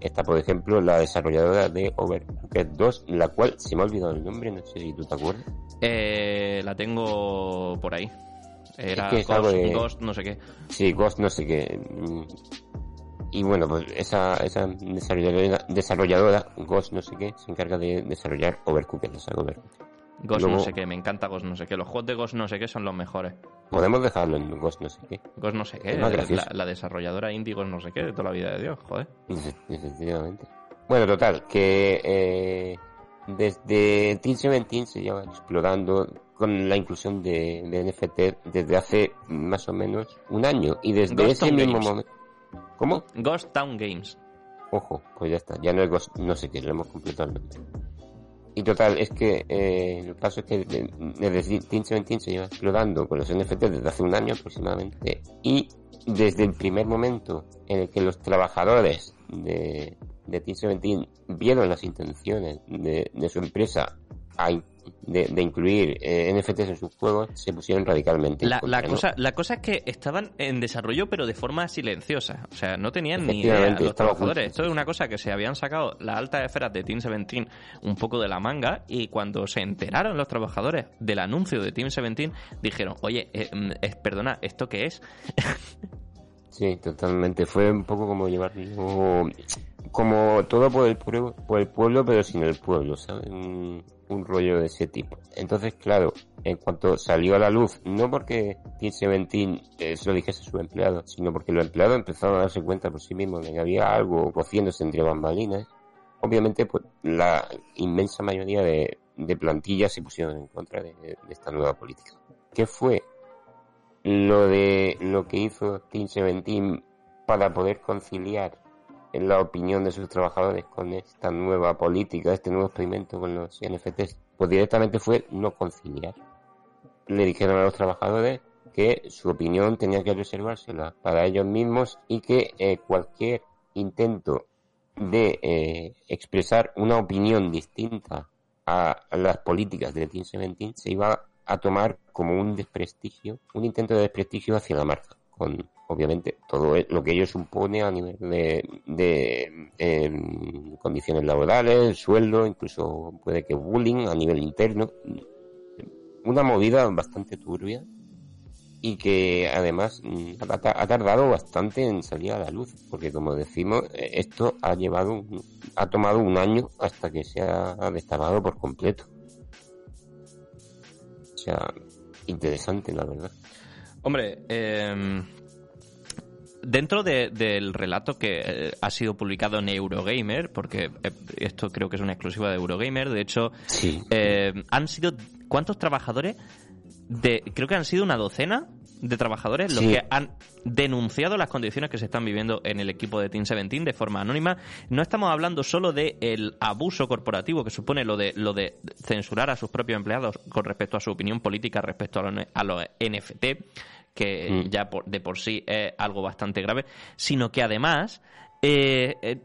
Está, por ejemplo, la desarrolladora de Overcooked 2, la cual se me ha olvidado el nombre, no sé si tú te acuerdas. Eh, la tengo por ahí. Era Ghost, no sé qué. Sí, Ghost no sé qué. Y bueno, pues esa, esa desarrolladora, desarrolladora, Ghost no sé qué, se encarga de desarrollar Overcooked, o sea, Overcooked. Ghost no sé qué, me encanta Ghost no sé qué. Los juegos de Ghost no sé qué son los mejores. Podemos dejarlo en Ghost no sé qué. Ghost no sé qué, la, desarrolladora indie Ghost no sé qué de toda la vida de Dios, joder. Efectivamente. Bueno, total, que eh, desde Team 17 se lleva explorando con la inclusión de, NFT desde hace más o menos un año. Y desde ese mismo momento... ¿Cómo? Ghost Town Games. Ojo, pues ya está, ya no es Ghost, no sé qué, lo hemos completado el y total, es que eh, el caso es que desde 17 se lleva explorando con los NFT desde hace un año aproximadamente. Y desde el primer momento en el que los trabajadores de, de Team 17 vieron las intenciones de, de su empresa a de, incluir eh, NFTs en sus juegos se pusieron radicalmente. La, la cosa, la cosa es que estaban en desarrollo, pero de forma silenciosa. O sea, no tenían ni idea los trabajadores. Esto es una cosa que se habían sacado las altas esferas de Team 17 un poco de la manga y cuando se enteraron los trabajadores del anuncio de Team 17 dijeron, oye, eh, mm, perdona, ¿esto qué es? sí, totalmente. Fue un poco como llevar como todo por el pueblo, por el pueblo pero sin el pueblo, ¿sabes? un rollo de ese tipo. Entonces, claro, en cuanto salió a la luz, no porque Team eh, se lo dijese a sus empleados, sino porque los empleados empezaron a darse cuenta por sí mismos de que había algo cociéndose entre bambalinas, obviamente pues la inmensa mayoría de, plantillas se pusieron en contra de, de esta nueva política. ¿Qué fue lo de lo que hizo Team Seventeen para poder conciliar en la opinión de sus trabajadores con esta nueva política, este nuevo experimento con los NFTs? Pues directamente fue no conciliar. Le dijeron a los trabajadores que su opinión tenía que reservársela para ellos mismos y que eh, cualquier intento de eh, expresar una opinión distinta a las políticas de Team 17 se iba a tomar como un desprestigio, un intento de desprestigio hacia la marca, obviamente todo e, lo que ello supone a nivel de, em, condiciones laborales, sueldo, incluso puede que bullying a nivel interno. Una movida bastante turbia y que además mm, ha, tardado bastante en salir a la luz, porque como decimos, eh, esto ha llevado, ha tomado un año hasta que se ha destapado por completo. O sea, interesante la verdad. Hombre, eh, dentro del relato que eh, ha sido publicado en Eurogamer, porque eh, esto creo que es una exclusiva de Eurogamer, de hecho, eh, han sido, ¿cuántos trabajadores? De, creo que han sido una docena de trabajadores los que han denunciado las condiciones que se están viviendo en el equipo de Team 17 de forma anónima. No estamos hablando solo de el abuso corporativo que supone lo de lo de censurar a sus propios empleados con respecto a su opinión política respecto a los, NFT, que mm. ya de por sí es algo bastante grave, sino que además eh, eh,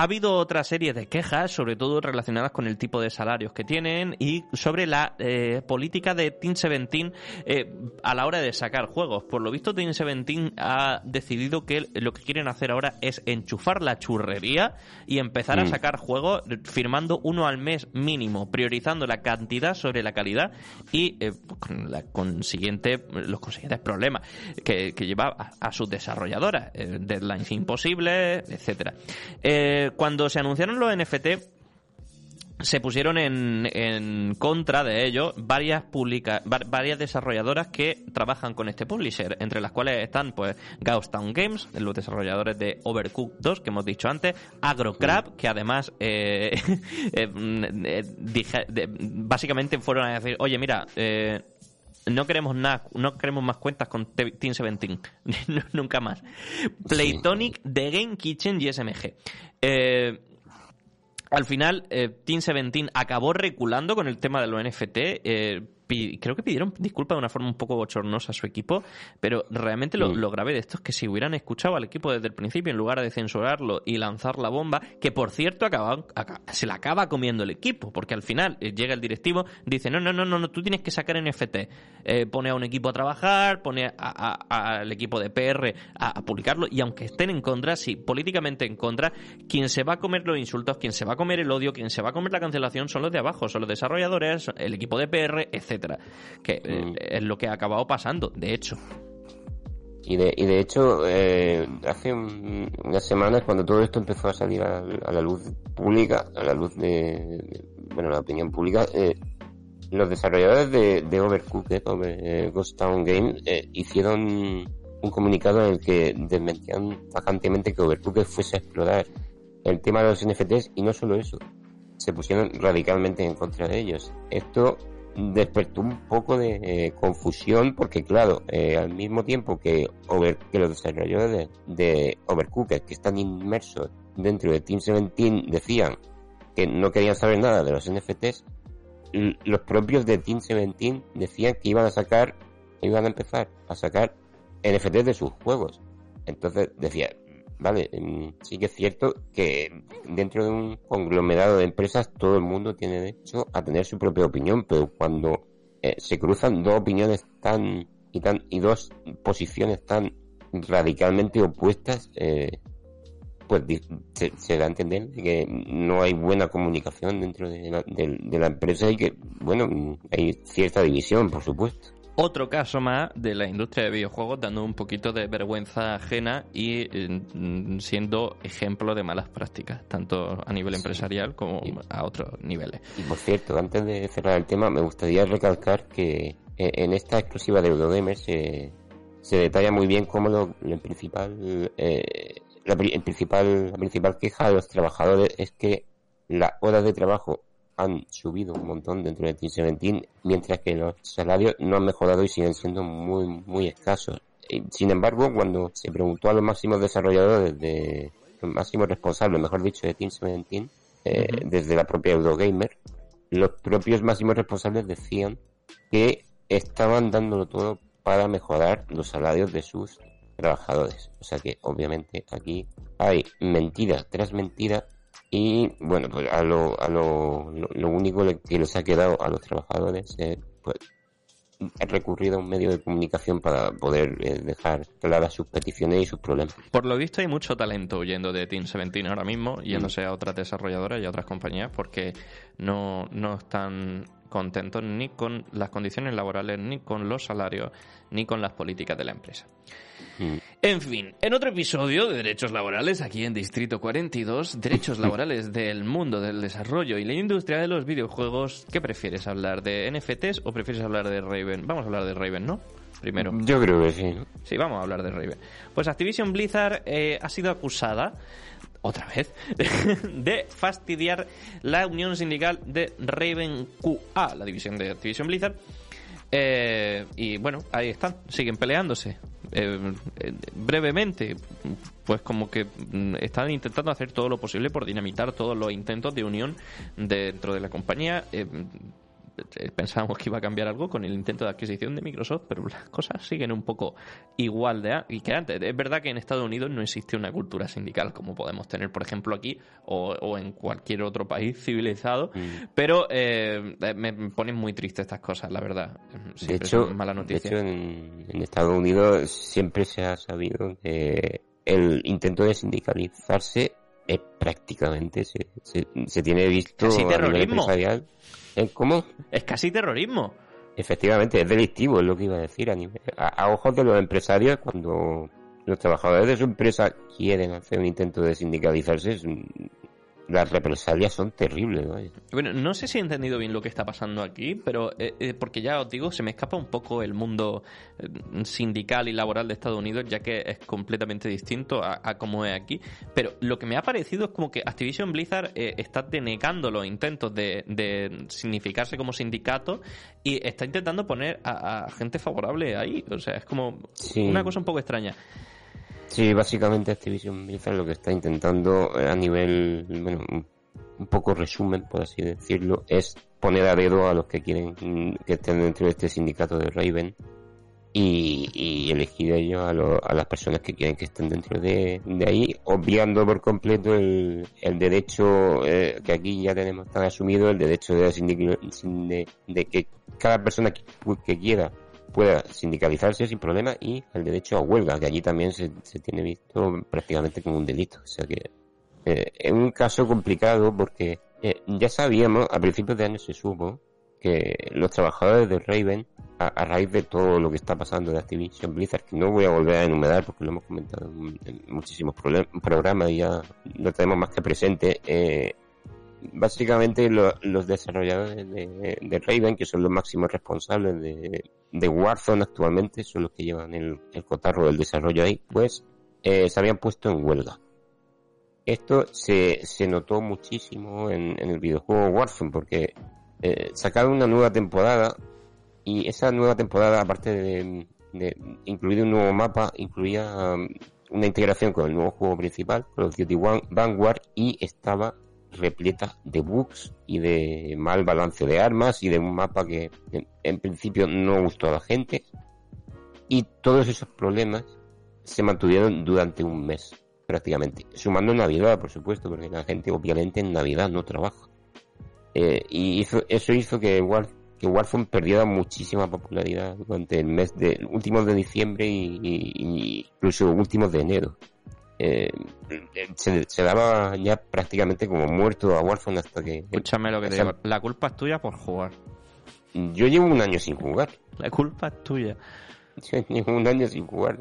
ha habido otra serie de quejas, sobre todo relacionadas con el tipo de salarios que tienen y sobre la eh, política de Team 17 eh, a la hora de sacar juegos. Por lo visto, Team 17 ha decidido que lo que quieren hacer ahora es enchufar la churrería y empezar a mm. sacar juegos firmando uno al mes mínimo, priorizando la cantidad sobre la calidad y eh, con la consiguiente, los consiguientes problemas que, lleva a, sus desarrolladoras, deadlines imposibles, etcétera. Eh, cuando se anunciaron los NFT, se pusieron en, en, contra de ello varias publica, varias desarrolladoras que trabajan con este publisher, entre las cuales están pues Ghost Town Games, los desarrolladores de Overcooked 2 que hemos dicho antes, AgroCrab, que además eh, eh, básicamente fueron a decir, oye mira, no queremos nada, no queremos más cuentas con Team 17. Nunca más. Playtonic, The Game Kitchen y SMG. Eh, al final, eh, Team 17 acabó reculando con el tema de los NFT. Eh, creo que pidieron disculpas de una forma un poco bochornosa a su equipo, pero realmente lo, lo, grave de esto es que si hubieran escuchado al equipo desde el principio, en lugar de censurarlo y lanzar la bomba, que por cierto acaba, se la acaba comiendo el equipo, porque al final eh, llega el directivo, dice, no, no, no, no, tú tienes que sacar NFT, eh, pone a un equipo a trabajar, pone al equipo de PR a, publicarlo, y aunque estén en contra, sí, políticamente en contra, quien se va a comer los insultos, quien se va a comer el odio, quien se va a comer la cancelación son los de abajo, son los desarrolladores, el equipo de PR, etc que eh, mm. es lo que ha acabado pasando, de hecho. Y de, y de hecho, eh, hace unas semanas, cuando todo esto empezó a salir a, la luz pública, a la luz de, bueno, la opinión pública, eh, los desarrolladores de, de Overcooked, Ghost Town Game, hicieron un comunicado en el que desmentían vacantemente que Overcooked fuese a explorar el tema de los NFTs y no solo eso, se pusieron radicalmente en contra de ellos. Esto despertó un poco de eh, confusión porque claro, eh, al mismo tiempo que, los desarrolladores de, de Overcooked que están inmersos dentro de Team 17 decían que no querían saber nada de los NFTs, los propios de Team 17 decían que iban a sacar, iban a empezar a sacar NFTs de sus juegos. Entonces decía, vale, mm, sí que es cierto que dentro de un conglomerado de empresas todo el mundo tiene derecho a tener su propia opinión, pero cuando eh, se cruzan dos opiniones tan y tan y dos posiciones tan radicalmente opuestas, eh, pues se, da a entender que no hay buena comunicación dentro de la, de la empresa y que, bueno, hay cierta división, por supuesto otro caso más de la industria de videojuegos dando un poquito de vergüenza ajena y mm, siendo ejemplo de malas prácticas, tanto a nivel empresarial como a otros niveles. Y por cierto, antes de cerrar el tema, me gustaría recalcar que eh, en esta exclusiva de Eurogamer se, se detalla muy bien cómo lo, principal, eh, la, el principal, la principal queja de los trabajadores es que las horas de trabajo han subido un montón dentro de Team 17, mientras que los salarios no han mejorado y siguen siendo muy, muy escasos. Sin embargo, cuando se preguntó a los máximos desarrolladores de, los máximos responsables, mejor dicho, de Team 17, eh, desde la propia Eurogamer, los propios máximos responsables decían que estaban dándolo todo para mejorar los salarios de sus trabajadores. O sea que obviamente aquí hay mentira tras mentira y bueno, pues a lo, a lo, lo, único que les ha quedado a los trabajadores es pues, recurrido a un medio de comunicación para poder eh, dejar claras sus peticiones y sus problemas. Por lo visto hay mucho talento huyendo de Team 17 ahora mismo, yéndose mm. a otras desarrolladoras y a otras compañías porque no, no están contentos ni con las condiciones laborales, ni con los salarios, ni con las políticas de la empresa. Mm. En fin, en otro episodio de Derechos Laborales, aquí en Distrito 42, Derechos Laborales del mundo del desarrollo y la industria de los videojuegos, ¿qué prefieres hablar de NFTs o prefieres hablar de Raven? Vamos a hablar de Raven, ¿no? Primero. Yo creo que sí. Sí, vamos a hablar de Raven. Pues Activision Blizzard eh, ha sido acusada otra vez, de fastidiar la unión sindical de Raven QA, la división de Activision Blizzard, Eh, y bueno, ahí están, siguen peleándose. Eh, eh, brevemente, pues como que mm, están intentando hacer todo lo posible por dinamitar todos los intentos de unión dentro de la compañía. Eh, pensábamos que iba a cambiar algo con el intento de adquisición de Microsoft, pero las cosas siguen un poco igual de y que antes. Es verdad que en Estados Unidos no existe una cultura sindical como podemos tener, por ejemplo, aquí o, en cualquier otro país civilizado, mm. pero eh, me ponen muy tristes estas cosas, la verdad. de hecho, mala noticia. De hecho en, Estados Unidos siempre se ha sabido que el intento de sindicalizarse es prácticamente se, se, tiene visto a nivel empresarial ¿Cómo? Es casi terrorismo. Efectivamente, es delictivo, es lo que iba a decir. A, a ojos de los empresarios, cuando los trabajadores de su empresa quieren hacer un intento de sindicalizarse, es las represalias son terribles. Bueno, no sé si he entendido bien lo que está pasando aquí, pero eh, eh, porque ya os digo, se me escapa un poco el mundo eh, sindical y laboral de Estados Unidos, ya que es completamente distinto a, a como es aquí. Pero lo que me ha parecido es como que Activision Blizzard está denegando los intentos de, significarse como sindicato y está intentando poner a, gente favorable ahí. O sea, es como una cosa un poco extraña. Sí, básicamente Activision Blizzard lo que está intentando eh, a nivel, bueno, un poco resumen, por así decirlo, es poner a dedo a los que quieren que estén dentro de este sindicato de Raven y, elegir ellos a, las personas que quieren que estén dentro de, ahí, obviando por completo el, derecho eh, que aquí ya tenemos tan asumido, el derecho de, de, que cada persona que quiera pueda sindicalizarse sin problema y el derecho a huelga, que allí también se, tiene visto prácticamente como un delito. O sea que eh, es un caso complicado porque eh, ya sabíamos, a principios de año se supo que los trabajadores de Raven, a, raíz de todo lo que está pasando de Activision Blizzard, que no voy a volver a enumerar porque lo hemos comentado en, muchísimos programas y ya no tenemos más que presente, eh, básicamente los desarrolladores de, Raven, que son los máximos responsables de, Warzone actualmente, son los que llevan el, cotarro del desarrollo ahí, pues eh, se habían puesto en huelga. Esto se, se notó muchísimo en, el videojuego Warzone, porque eh, sacaron una nueva temporada y esa nueva temporada, aparte de, incluir un nuevo mapa, incluía um, una integración con el nuevo juego principal, Call of Duty Vanguard, y estaba repleta de bugs y de mal balance de armas y de un mapa que en, principio no gustó a la gente. Y todos esos problemas se mantuvieron durante un mes, prácticamente. Sumando Navidad, por supuesto, porque la gente obviamente en Navidad no trabaja. Eh, y eso, hizo que, War, que Warzone perdiera muchísima popularidad durante el mes de últimos de diciembre y, y incluso últimos de enero eh, se, daba ya prácticamente como muerto a Warzone hasta que... Escúchame lo que te digo, la culpa es tuya por jugar. Yo llevo un año sin jugar. La culpa es tuya. Yo llevo un año sin jugar.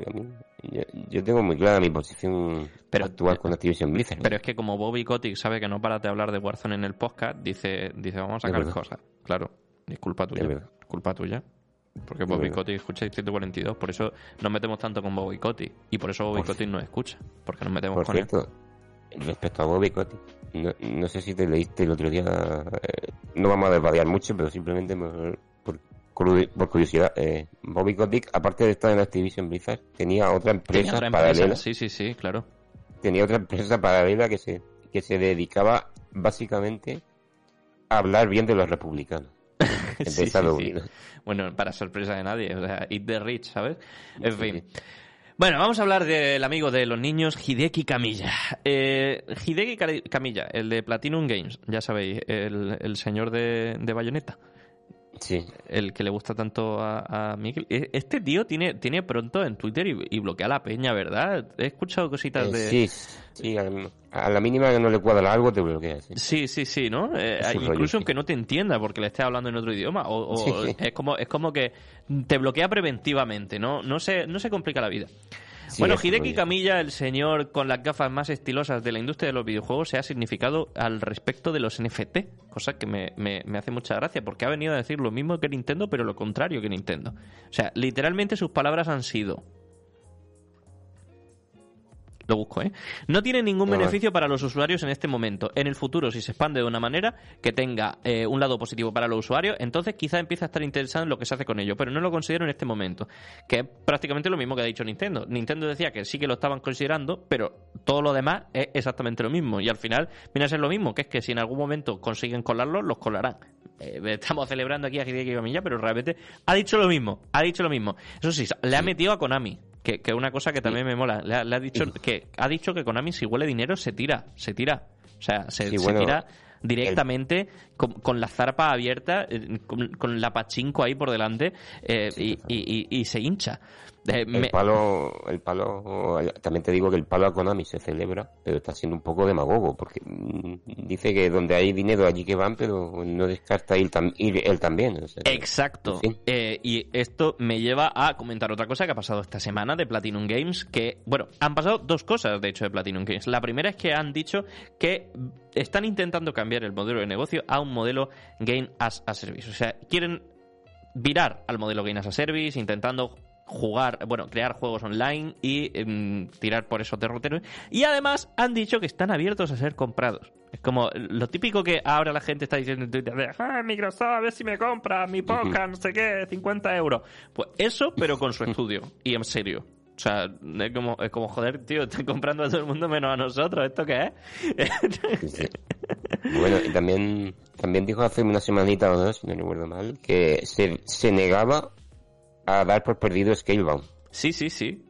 Yo, tengo muy clara mi posición pero, actual con Activision Blizzard. Pero es que como Bobby Kotick sabe que no para de hablar de Warzone en el podcast, dice, dice vamos a sacar cosas. Claro, es culpa tuya. Es culpa tuya. Porque Bobby Kotick escucha 142, por eso nos metemos tanto con Bobby Kotick. Y por eso Bobby Kotick nos escucha, porque nos metemos con cierto, él. Respecto a Bobby Kotick, no, sé si te leíste el otro día, eh, no vamos a desvariar mucho, pero simplemente por, curiosidad, eh, Bobby Kotick, aparte de estar en Activision Blizzard, tenía otra empresa, paralela. Sí, sí, sí, claro. Tenía otra empresa paralela que se, que se dedicaba básicamente a hablar bien de los republicanos. Bueno, para sorpresa de nadie, o sea, eat the rich, ¿sabes? En fin. Bueno, vamos a hablar del amigo de los niños, Hideki Kamiya. Eh, Hideki Kamiya, el de Platinum Games, ya sabéis, el, el señor de, de Bayonetta. Sí. El que le gusta tanto a, Miguel. E, este tío tiene, tiene pronto en Twitter y, bloquea la peña, ¿verdad? He escuchado cositas eh, de. Sí, sí. A la mínima que no le cuadra algo te bloquea. Sí, sí, sí, ¿no? Eh, incluso aunque no te entienda porque le esté hablando en otro idioma. O, es, como, es como que te bloquea preventivamente, ¿no? No se, no se complica la vida bueno, Hideki Kamiya, el señor con las gafas más estilosas de la industria de los videojuegos, se ha significado al respecto de los NFT, cosa que me, me, hace mucha gracia, porque ha venido a decir lo mismo que Nintendo, pero lo contrario que Nintendo. O sea, literalmente sus palabras han sido... lo busco, ¿eh? No tiene ningún beneficio para los usuarios en este momento. En el futuro, si se expande de una manera que tenga eh, un lado positivo para los usuarios, entonces quizá empiece a estar interesado en lo que se hace con ello, pero no lo considero en este momento. Que es prácticamente lo mismo que ha dicho Nintendo. Nintendo decía que sí que lo estaban considerando, pero todo lo demás es exactamente lo mismo. Y al final viene a ser lo mismo, que es que si en algún momento consiguen colarlo, los colarán. Eh, estamos celebrando aquí a Hideki Kamiya, pero realmente ha dicho lo mismo. Ha dicho lo mismo. Eso sí, le ha metido a Konami. Que, que una cosa que también me mola. Le ha, le ha dicho que ha dicho que Konami si huele dinero se tira, se tira. O sea, se, Sí, se bueno, tira directamente con, con la zarpa abierta, eh, con, con la pachinko ahí por delante eh, y, y- y- y se hincha. El palo, el palo, también te digo que el palo a Konami se celebra, pero está siendo un poco demagogo, porque mm, dice que donde hay dinero allí que van, pero no descarta ir, tam- ir él también. o sea que- Exacto. en fin. Eh, y esto me lleva a comentar otra cosa que ha pasado esta semana de Platinum Games, que, bueno, han pasado dos cosas, de hecho, de Platinum Games. La primera es que han dicho que están intentando cambiar el modelo de negocio a un modelo Game as a Service. O sea, quieren virar al modelo Game as a Service, intentando jugar, bueno, crear juegos online y em, tirar por esos derroteros. Y además han dicho que están abiertos a ser comprados. Es como lo típico que ahora la gente está diciendo en Twitter de, "Ah, Microsoft, a ver si me compra mi podcast, no sé qué, 50 euros. Pues eso, pero con su estudio. Y en serio. O sea, es como, es como joder, tío, están comprando a todo el mundo menos a nosotros. ¿Esto qué es? Sí, sí. Bueno, y también, también dijo hace una semanita o dos, si no recuerdo mal, que se, se negaba a dar por perdido Scalebound. sí, sí, sí.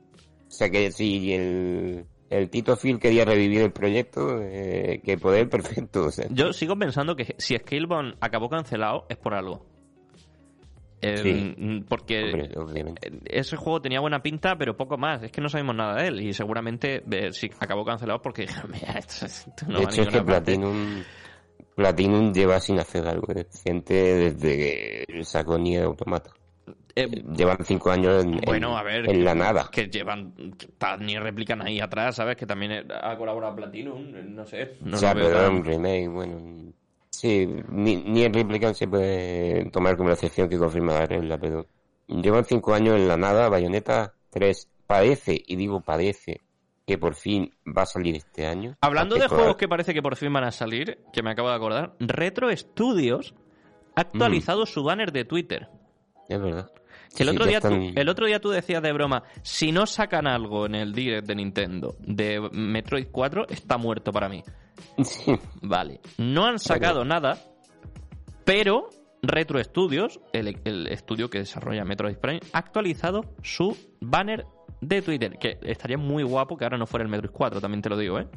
O sea que si el, el Tito Phil quería revivir el proyecto, eh, que poder, perfecto. O sea, Yo sigo pensando que si Scalebound acabó cancelado es por algo. Eh, Sí. Porque obviamente. ese juego tenía buena pinta, pero poco más. Es que no sabemos nada de él. Y seguramente eh, sí acabó cancelado porque mira, esto, esto no de hecho, es que ninguna parte". Platinum, Platinum lleva sin hacer algo decente desde que sacó Nier Automata. Eh, Llevan cinco años en, en- bueno, a ver. en la nada. Que llevan. ni replican ahí atrás, ¿sabes? Que también ha colaborado Platinum. No sé. No o sea, pero era un remake, bueno. Sí, ni, ni el Replicant se puede tomar como la excepción que confirma la pero llevan cinco años en la nada, Bayonetta 3 parece, y digo parece, que por fin va a salir este año. Hablando de juegos que parece que por fin van a salir, que me acabo de acordar, Retro Studios ha actualizado su banner de Twitter. Es verdad. Que el, Sí, otro día tú, el otro día tú decías de broma, si no sacan algo en el direct de Nintendo de Metroid 4, está muerto para mí. Sí, Vale. No han sacado nada, pero Retro Studios, el, el estudio que desarrolla Metroid Prime, ha actualizado su banner de Twitter, que estaría muy guapo que ahora no fuera el Metroid 4, también te lo digo, ¿eh?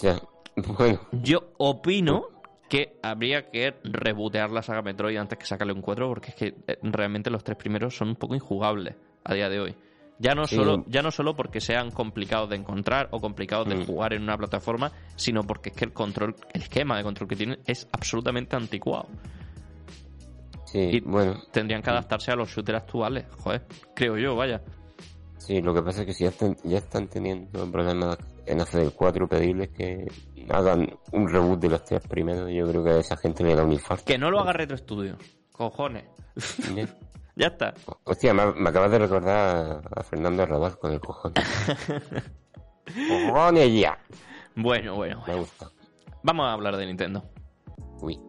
ya. Bueno, Yo opino que habría que rebotear la saga Metroid antes que sacarle un 4, porque es que eh, realmente los tres primeros son un poco injugables a día de hoy. Ya no, Sí. solo, ya no solo porque sean complicados de encontrar o complicados de Mm. jugar en una plataforma, sino porque es que el control, el esquema de control que tienen es absolutamente anticuado. sí, Y- bueno. Tendrían que adaptarse a los shooters actuales, joder, creo yo, vaya. Sí, lo que pasa es que si ya están, ya están teniendo problemas en hacer el 4, pedirles que hagan un reboot de los tres primeros, yo creo que a esa gente le da un infarto. Que no lo haga Retro Studios, cojones. Ya. está. Hostia, me, me acabas de recordar a Fernando Arrabal con el cojón. ¡Cojones ya! Bueno, bueno, Me bueno. gusta. Vamos a hablar de Nintendo. Uy.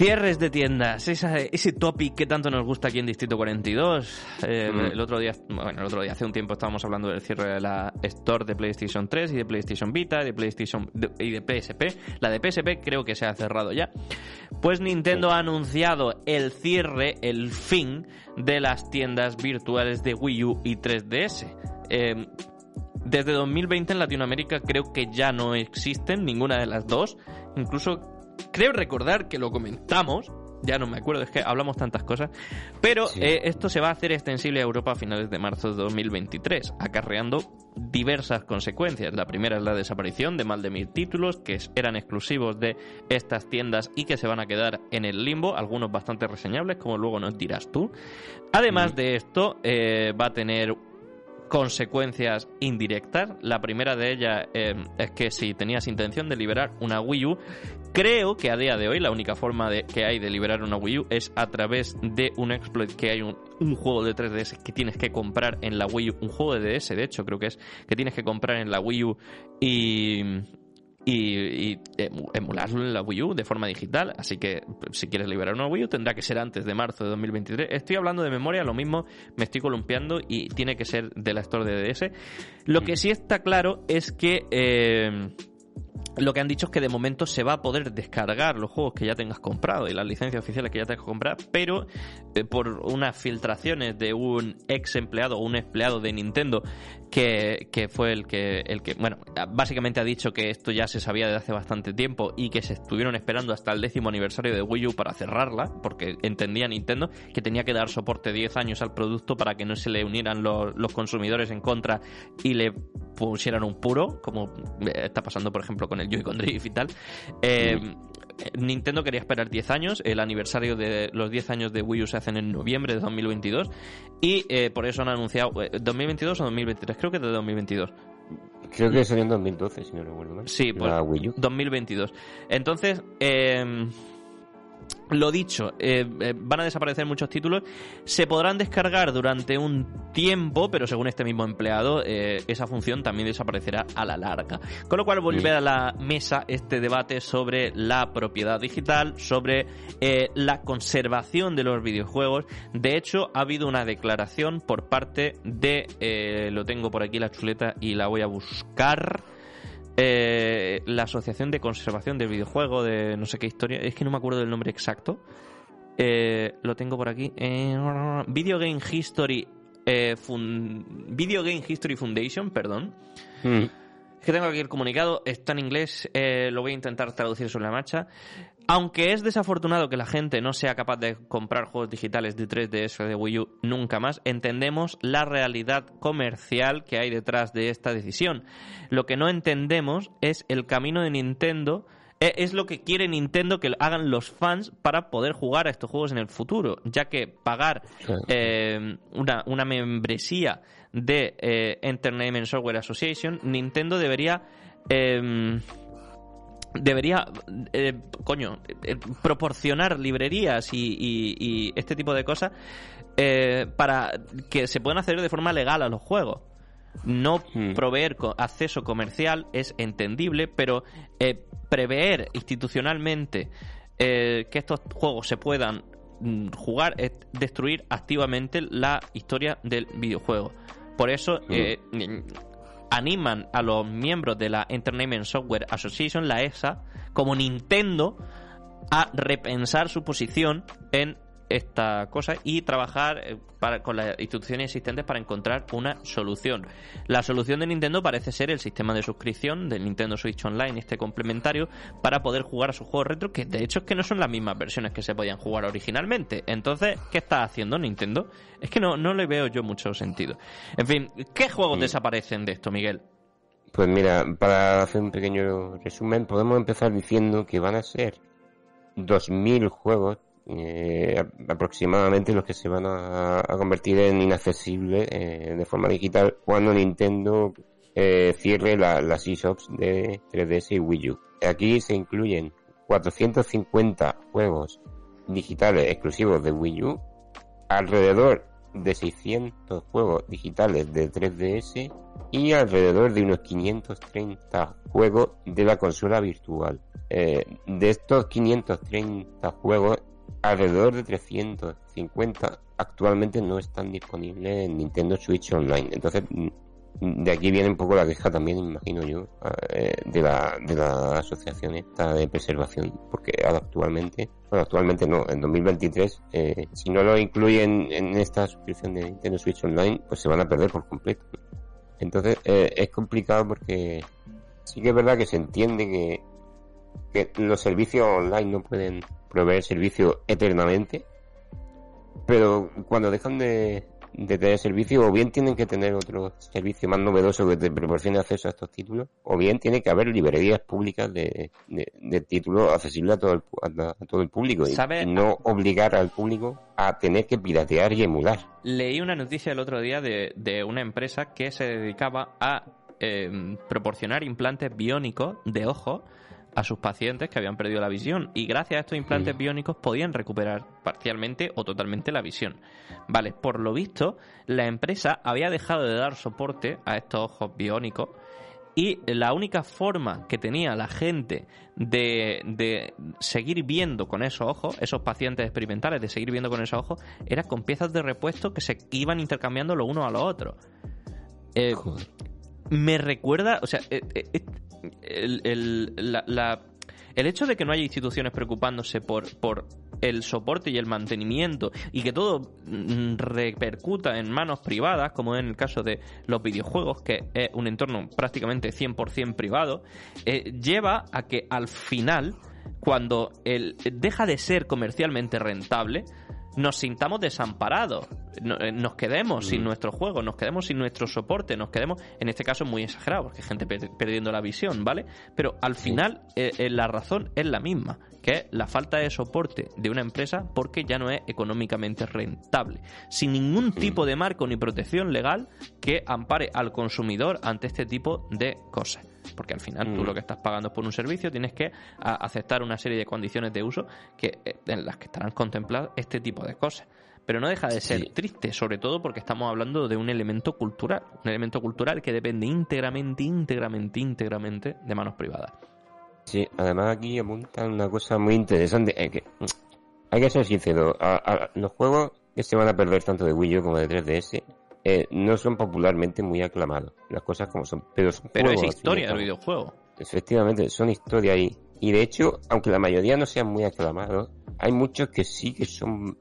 Cierres de tiendas, esa- ese topic que tanto nos gusta aquí en Distrito 42. Eh, Mm. El otro día, bueno, el otro día, hace un tiempo estábamos hablando del cierre de la Store de PlayStation 3 y de PlayStation Vita y de PlayStation de- y de PSP. La de PSP creo que se ha cerrado ya. Pues Nintendo ha anunciado el cierre, el fin de las tiendas virtuales de Wii U y 3DS. Eh, desde 2020 en Latinoamérica creo que ya no existen ninguna de las dos. Incluso creo recordar que lo comentamos. Ya no me acuerdo, es que hablamos tantas cosas. Pero Sí. eh, esto se va a hacer extensible a Europa a finales de marzo de 2023, acarreando diversas consecuencias. La primera es la desaparición de más de mil títulos que eran exclusivos de estas tiendas y que se van a quedar en el limbo, algunos bastante reseñables, como luego nos dirás tú. Además Mm. de esto, eh, va a tener consecuencias indirectas. La primera de ellas eh, es que si tenías intención de liberar una Wii U, creo que a día de hoy la única forma de, que hay de liberar una Wii U es a través de un exploit que hay un, un juego de 3DS que tienes que comprar en la Wii U, un juego de DS de hecho creo que es que tienes que comprar en la Wii U y y, emularlo en la Wii U de forma digital. Así que si quieres liberar una Wii U tendrá que ser antes de marzo de 2023. Estoy hablando de memoria, lo mismo me estoy columpiando y tiene que ser de la de DS. Lo que sí está claro es que... Eh, lo que han dicho es que de momento se va a poder descargar los juegos que ya tengas comprado y las licencias oficiales que ya tengas comprado, pero eh, por unas filtraciones de un ex empleado o un empleado de Nintendo que, que, fue el que, el que, bueno, básicamente ha dicho que esto ya se sabía desde hace bastante tiempo y que se estuvieron esperando hasta el décimo aniversario de Wii U para cerrarla, porque entendía Nintendo que tenía que dar soporte 10 años al producto para que no se le unieran los, consumidores en contra y le pusieran un puro, como está pasando por ejemplo con el Joy-Con Drift y tal. Eh, Nintendo quería esperar 10 años, el aniversario de los 10 años de Wii U se hacen en noviembre de 2022 y eh, por eso han anunciado, ¿2022 eh, o 2023? Creo que de 2022. Creo que salió en 2012, si no recuerdo mal. Sí, pues Wii U. 2022. Entonces, eh, lo dicho, eh, eh, van a desaparecer muchos títulos. Se podrán descargar durante un tiempo, pero según este mismo empleado, eh, esa función también desaparecerá a la larga. Con lo cual vuelve a la mesa este debate sobre la propiedad digital, sobre la conservación de los videojuegos. De hecho, ha habido una declaración por parte de, lo tengo por aquí la chuleta y la voy a buscar eh, la Asociación de Conservación del Videojuego, de no sé qué historia, es que no me acuerdo del nombre exacto. Eh, lo tengo por aquí. Eh, Video Game History. Eh, Video Game History Foundation, perdón. Mm. Es que tengo aquí el comunicado, está en inglés, eh, lo voy a intentar traducir sobre la marcha. Aunque es desafortunado que la gente no sea capaz de comprar juegos digitales de 3DS o de Wii U nunca más, entendemos la realidad comercial que hay detrás de esta decisión. Lo que no entendemos es el camino de Nintendo e, es lo que quiere Nintendo que hagan los fans para poder jugar a estos juegos en el futuro, ya que pagar eh, una, una, membresía de eh, Entertainment Software Association, Nintendo debería em, debería, eh, coño, eh, proporcionar librerías y, este tipo de cosas eh, para que se puedan hacer de forma legal a los juegos. No hmm. proveer acceso comercial es entendible, pero prever institucionalmente que estos juegos se puedan mm, jugar es destruir activamente la historia del videojuego. Por eso hmm animan a los miembros de la Entertainment Software Association, la ESA, como Nintendo, a repensar su posición en esta cosa y trabajar eh, para, con las instituciones existentes para encontrar una solución. La solución de Nintendo parece ser el sistema de suscripción del Nintendo Switch Online, este complementario, para poder jugar a sus juegos retro, que de hecho es que no son las mismas versiones que se podían jugar originalmente. Entonces, ¿qué está haciendo Nintendo? Es que no, no le veo yo mucho sentido. En fin, ¿qué juegos mm. desaparecen de esto, Miguel? Pues mira, para hacer un pequeño resumen, podemos empezar diciendo que van a ser 2.000 juegos eh, aproximadamente los que se van a, convertir en inaccesibles eh, de forma digital cuando Nintendo eh, cierre las eShops de 3DS y Wii U. Aquí se incluyen 450 juegos digitales exclusivos de Wii U, alrededor de 600 juegos digitales de 3DS y alrededor de unos 530 juegos de la consola virtual. De estos 530 juegos, alrededor de 350 actualmente no están disponibles en Nintendo Switch Online. Entonces, mm, de aquí viene un poco la queja también, imagino yo, eh, de, la, de la asociación esta de preservación, porque actualmente, bueno, actualmente no, en 2023, eh, si no lo incluyen en esta suscripción de Nintendo Switch Online, pues se van a perder por completo. Entonces, eh, es complicado porque sí que es verdad que se entiende que, que los servicios online no pueden proveer servicio eternamente, pero cuando dejan de, de tener servicio, o bien tienen que tener otro servicio más novedoso que te proporcione acceso a estos títulos, o bien tiene que haber librerías públicas de, de, títulos accesibles a todo el, a, todo el público y, no obligar al público a tener que piratear y emular. Leí una noticia el otro día de, de una empresa que se dedicaba a eh, proporcionar implantes biónicos de ojo a sus pacientes que habían perdido la visión y gracias a estos implantes biónicos podían recuperar parcialmente o totalmente la visión. Vale, por lo visto, la empresa había dejado de dar soporte a estos ojos biónicos y la única forma que tenía la gente de, de, seguir viendo con esos ojos, esos pacientes experimentales, de seguir viendo con esos ojos, era con piezas de repuesto que se iban intercambiando lo uno a lo otro. Eh, me recuerda, o sea, eh, eh, el, el, la, el hecho de que no haya instituciones preocupándose por, por el soporte y el mantenimiento y que todo mm, repercuta en manos privadas, como en el caso de los videojuegos, que es un entorno prácticamente 100% privado, eh, lleva a que al final, cuando el, deja de ser comercialmente rentable, nos sintamos desamparados, eh, nos quedemos sin mm. nuestro juego, nos quedemos sin nuestro soporte, nos quedemos, en este caso muy exagerado, porque hay gente perdiendo la visión, ¿vale? Pero al final eh, eh, la razón es la misma, que es la falta de soporte de una empresa porque ya no es económicamente rentable, sin ningún mm. tipo de marco ni protección legal que ampare al consumidor ante este tipo de cosas porque al final tú mm. lo que estás pagando es por un servicio, tienes que aceptar una serie de condiciones de uso que, eh, en las que estarán contempladas este tipo de cosas. Pero no deja de ser triste, sobre todo porque estamos hablando de un elemento cultural, un elemento cultural que depende íntegramente, íntegramente, íntegramente de manos privadas. Sí, además aquí apuntan una cosa muy interesante, que mm, hay que ser sincero, los juegos que se van a perder tanto de Wii U como de 3DS eh, no son popularmente muy aclamados, las cosas como son. Pero, pero es historia del videojuego. Efectivamente, son historia ahí. Y de hecho, aunque la mayoría no sean muy aclamados, hay muchos que sí que son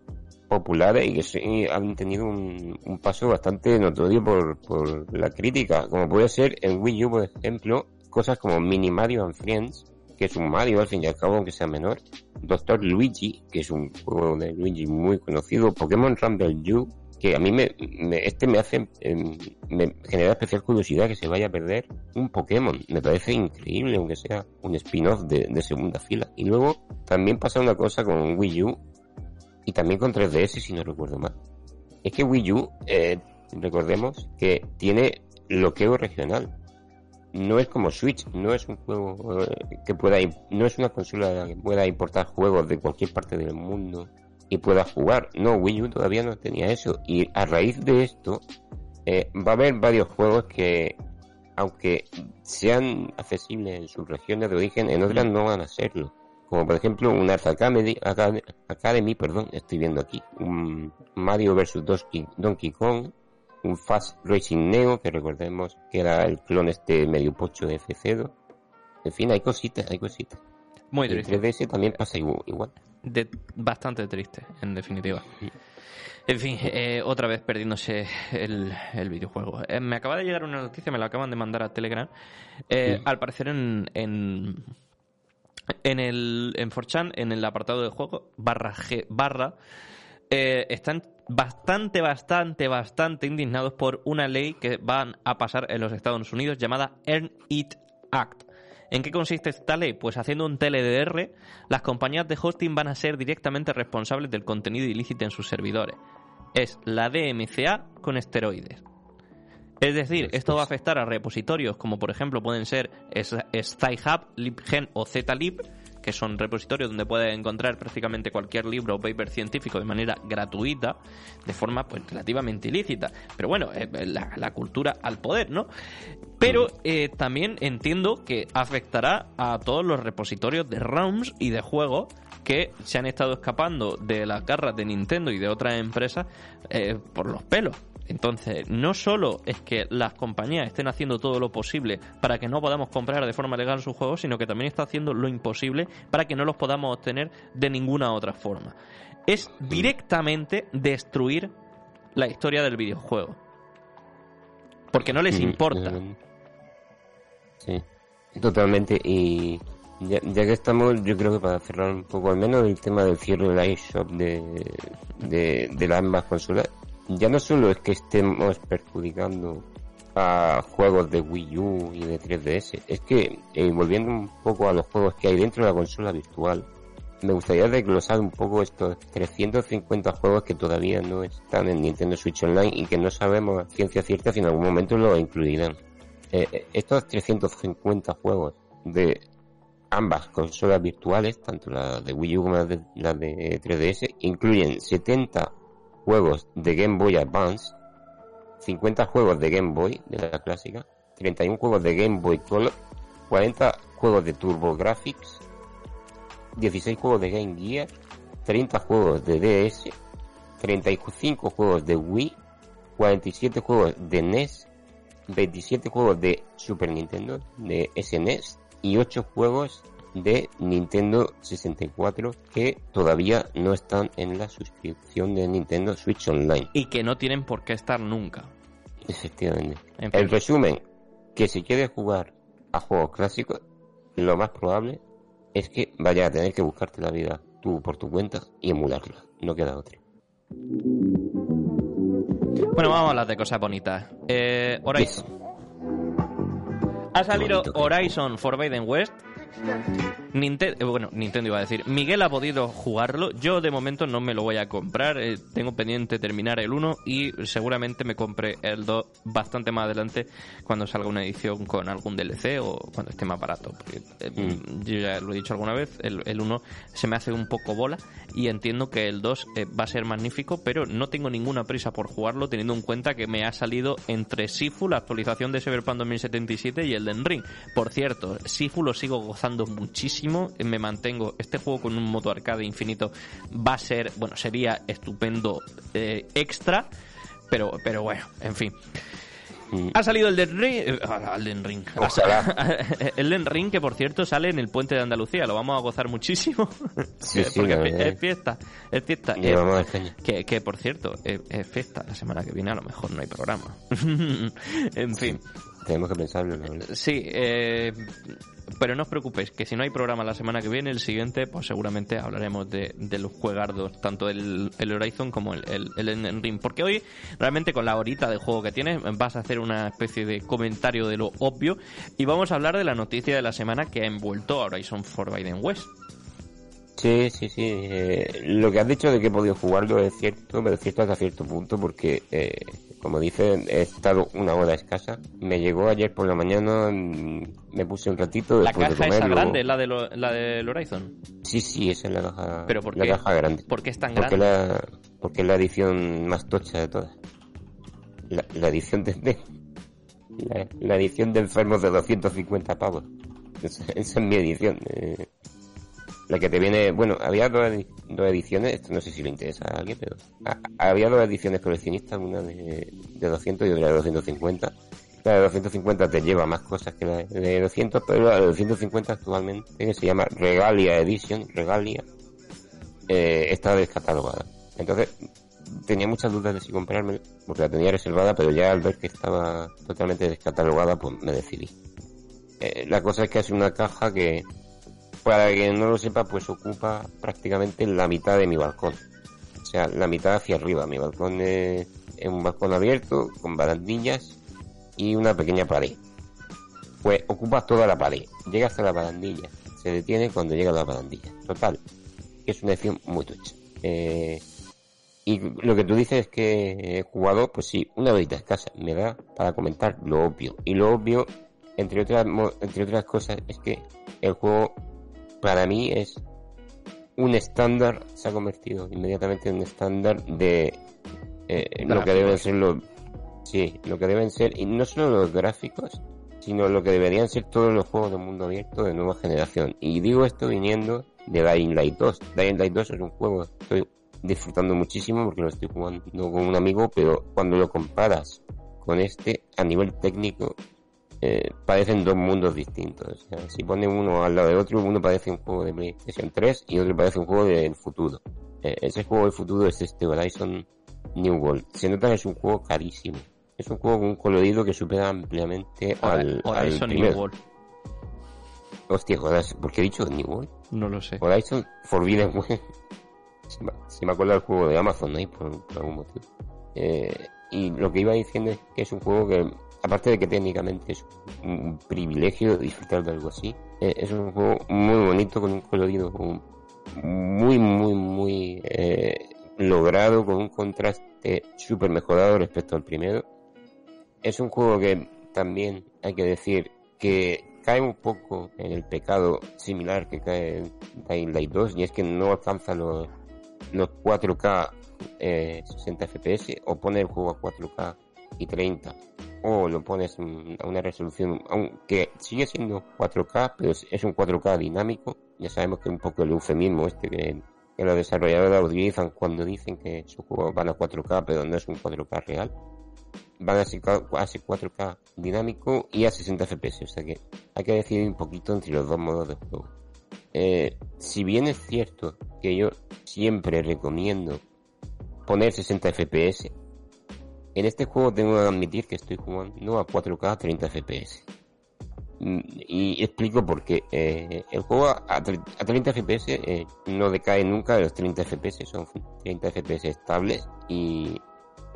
populares y que han tenido un, paso bastante notorio por, por la crítica, como puede ser en Wii U, por ejemplo, cosas como Mini Mario and Friends, que es un Mario al fin y al cabo, aunque sea menor, Doctor Luigi, que es un juego de Luigi muy conocido, Pokémon Rumble U, que a mí me, este me hace em, me genera especial curiosidad que se vaya a perder un Pokémon. Me parece increíble aunque sea un spin-off de, segunda fila. Y luego también pasa una cosa con Wii U y también con 3DS si no recuerdo mal. Es que Wii U eh, recordemos que tiene bloqueo regional. No es como Switch, no es un juego eh, que pueda, no es una consola que pueda importar juegos de cualquier parte del mundo y pueda jugar. No, Wii U todavía no tenía eso. Y a raíz de esto, eh, va a haber varios juegos que, aunque sean accesibles en sus regiones de origen, en otras no van a serlo. Como por ejemplo un Art Academy, Academy, perdón, estoy viendo aquí, un Mario vs Donkey Kong, un Fast Racing Neo, que recordemos que era el clon este medio pocho de F0. En fin, hay cositas, hay cositas. Muy. En 3DS también pasa igual de, bastante triste, en definitiva. En fin, eh, otra vez perdiéndose el, el videojuego. Eh, me acaba de llegar una noticia, me la acaban de mandar a Telegram. Eh, al parecer en, en, en el en 4 en el apartado de juego, barra G, barra, están bastante, bastante, bastante indignados por una ley que van a pasar en los Estados Unidos llamada Earn It Act. ¿En qué consiste esta ley? Pues haciendo un TLDR, las compañías de hosting van a ser directamente responsables del contenido ilícito en sus servidores. Es la DMCA con esteroides. Es decir, esto va a afectar a repositorios como por ejemplo pueden ser SciHub, LibGen o ZLib, que son repositorios donde puedes encontrar prácticamente cualquier libro o paper científico de manera gratuita, de forma pues relativamente ilícita. Pero bueno, eh, la, cultura al poder, ¿no? Pero eh, también entiendo que afectará a todos los repositorios de ROMs y de juegos que se han estado escapando de las garras de Nintendo y de otras empresas eh, por los pelos. Entonces, no solo es que las compañías estén haciendo todo lo posible para que no podamos comprar de forma legal sus juegos, sino que también está haciendo lo imposible para que no los podamos obtener de ninguna otra forma. Es directamente destruir la historia del videojuego. Porque no les importa. Sí, totalmente. Y ya, que estamos, yo creo que para cerrar un poco al menos el tema del cierre del iShop de, de, de las ambas consolas, ya no solo es que estemos perjudicando a juegos de Wii U y de 3DS, es que, eh, volviendo un poco a los juegos que hay dentro de la consola virtual, me gustaría desglosar un poco estos 350 juegos que todavía no están en Nintendo Switch Online y que no sabemos a ciencia cierta si en algún momento lo incluirán. Eh, eh, estos 350 juegos de ambas consolas virtuales, tanto la de Wii U como la de, la de 3DS, incluyen 70 juegos de Game Boy Advance, 50 juegos de Game Boy, de la clásica, 31 juegos de Game Boy Color, 40 juegos de TurboGrafx, 16 juegos de Game Gear, 30 juegos de DS, 35 juegos de Wii, 47 juegos de NES, 27 juegos de Super Nintendo, de SNES y 8 juegos de Nintendo 64 que todavía no están en la suscripción de Nintendo Switch Online. Y que no tienen por qué estar nunca. Efectivamente. El resumen, que si quieres jugar a juegos clásicos, lo más probable es que vaya a tener que buscarte la vida tú por tu cuenta y emularla. No queda otra. Bueno, vamos a hablar de cosas bonitas. Eh, Horizon. Ha salido Horizon Forbidden West Nintendo, eh, bueno, Nintendo iba a decir, Miguel ha podido jugarlo, yo de momento no me lo voy a comprar, eh, tengo pendiente terminar el 1 y seguramente me compre el 2 bastante más adelante cuando salga una edición con algún DLC o cuando esté más barato, porque eh, mm. yo ya lo he dicho alguna vez, el, el 1 se me hace un poco bola y entiendo que el 2 va a ser magnífico, pero no tengo ninguna prisa por jugarlo teniendo en cuenta que me ha salido entre Sifu, la actualización de Cyberpunk 2077 y el Den Ring. Por cierto, Sifu lo sigo gozando muchísimo, me mantengo. Este juego con un modo arcade infinito va a ser, bueno, sería estupendo eh, extra, pero, pero bueno, en fin. Mm. Ha salido el Den Ring, eh, el Ring, el Den Ring que por cierto sale en el puente de Andalucía, lo vamos a gozar muchísimo, sí, porque es, fiesta, es fiesta, que, que, por cierto es, fiesta, la semana que viene a lo mejor no hay programa, en fin. Tenemos que pensarlo. Sí, eh, pero no os preocupéis, que si no hay programa la semana que viene, el siguiente, pues seguramente hablaremos de, los juegardos, tanto el, el Horizon como el, el, Ring. Porque hoy, realmente, con la horita de juego que tienes, vas a hacer una especie de comentario de lo obvio y vamos a hablar de la noticia de la semana que ha envuelto a Horizon Forbidden West. Sí, sí, sí. Eh, lo que has dicho de que he podido jugarlo es cierto, pero es cierto hasta cierto punto porque eh, como dice, he estado una hora escasa. Me llegó ayer por la mañana, mm, me puse un ratito. ¿La caja esa grande, la, de la del Horizon? Sí, sí, esa es la caja, ¿Pero por la caja grande. ¿Por qué es tan porque grande? La, porque es la edición más tocha de todas. La, edición de, la, edición de enfermos de 250 pavos. Esa, es mi edición. Eh, la que te viene, bueno, había dos, ediciones, esto no sé si le interesa a alguien, pero había dos ediciones coleccionistas, una de, de 200 y otra de 250. La de 250 te lleva más cosas que la de 200, pero la de 250 actualmente, se llama Regalia Edition, Regalia, eh, está descatalogada. Entonces, tenía muchas dudas de si comprarme, porque la tenía reservada, pero ya al ver que estaba totalmente descatalogada, pues me decidí. Eh, la cosa es que es una caja que para quien no lo sepa, pues ocupa prácticamente la mitad de mi balcón. O sea, la mitad hacia arriba. Mi balcón es, un balcón abierto, con barandillas y una pequeña pared. Pues ocupa toda la pared. Llega hasta la barandilla. Se detiene cuando llega a la barandilla. Total. Es una edición muy tocha. Eh, y lo que tú dices es que he jugado, pues sí, una horita escasa. Me da para comentar lo obvio. Y lo obvio, entre otras, entre otras cosas, es que el juego para mí es un estándar, se ha convertido inmediatamente en un estándar de eh, lo que deben ser los, sí, lo que deben ser, y no solo los gráficos, sino lo que deberían ser todos los juegos de mundo abierto de nueva generación. Y digo esto viniendo de Dying Light 2. Dying Light 2 es un juego que estoy disfrutando muchísimo porque lo estoy jugando con un amigo, pero cuando lo comparas con este a nivel técnico eh, parecen dos mundos distintos. si pone uno al lado de otro, uno parece un juego de PlayStation 3 y otro parece un juego del futuro. Eh, ese juego del futuro es este Horizon New World. Se nota que es un juego carísimo. Es un juego con un colorido que supera ampliamente al, Horizon New World. Hostia, ¿por qué he dicho New World? No lo sé. Horizon Forbidden West. se, me, acuerda el juego de Amazon ahí por, algún motivo. Eh, y lo que iba diciendo es que es un juego que, aparte de que técnicamente es un privilegio disfrutar de algo así, eh, es un juego muy bonito, con un colorido muy, muy, muy eh, logrado, con un contraste súper mejorado respecto al primero. Es un juego que también hay que decir que cae un poco en el pecado similar que cae en Dying Light 2 y es que no alcanza los, los 4K 60 FPS o pone el juego a 4K y 30 o lo pones a una resolución aunque sigue siendo 4K pero es un 4K dinámico ya sabemos que es un poco el eufemismo este que, los desarrolladores utilizan cuando dicen que sus juegos van a 4K pero no es un 4K real van a ser 4K dinámico y a 60 FPS, o sea que hay que decidir un poquito entre los dos modos de juego. Eh, si bien es cierto que yo siempre recomiendo poner 60 FPS, en este juego tengo que admitir que estoy jugando a 4K 30 FPS. Y explico por qué. Eh, el juego a, 30 FPS eh, no decae nunca de los 30 FPS, son 30 FPS estables y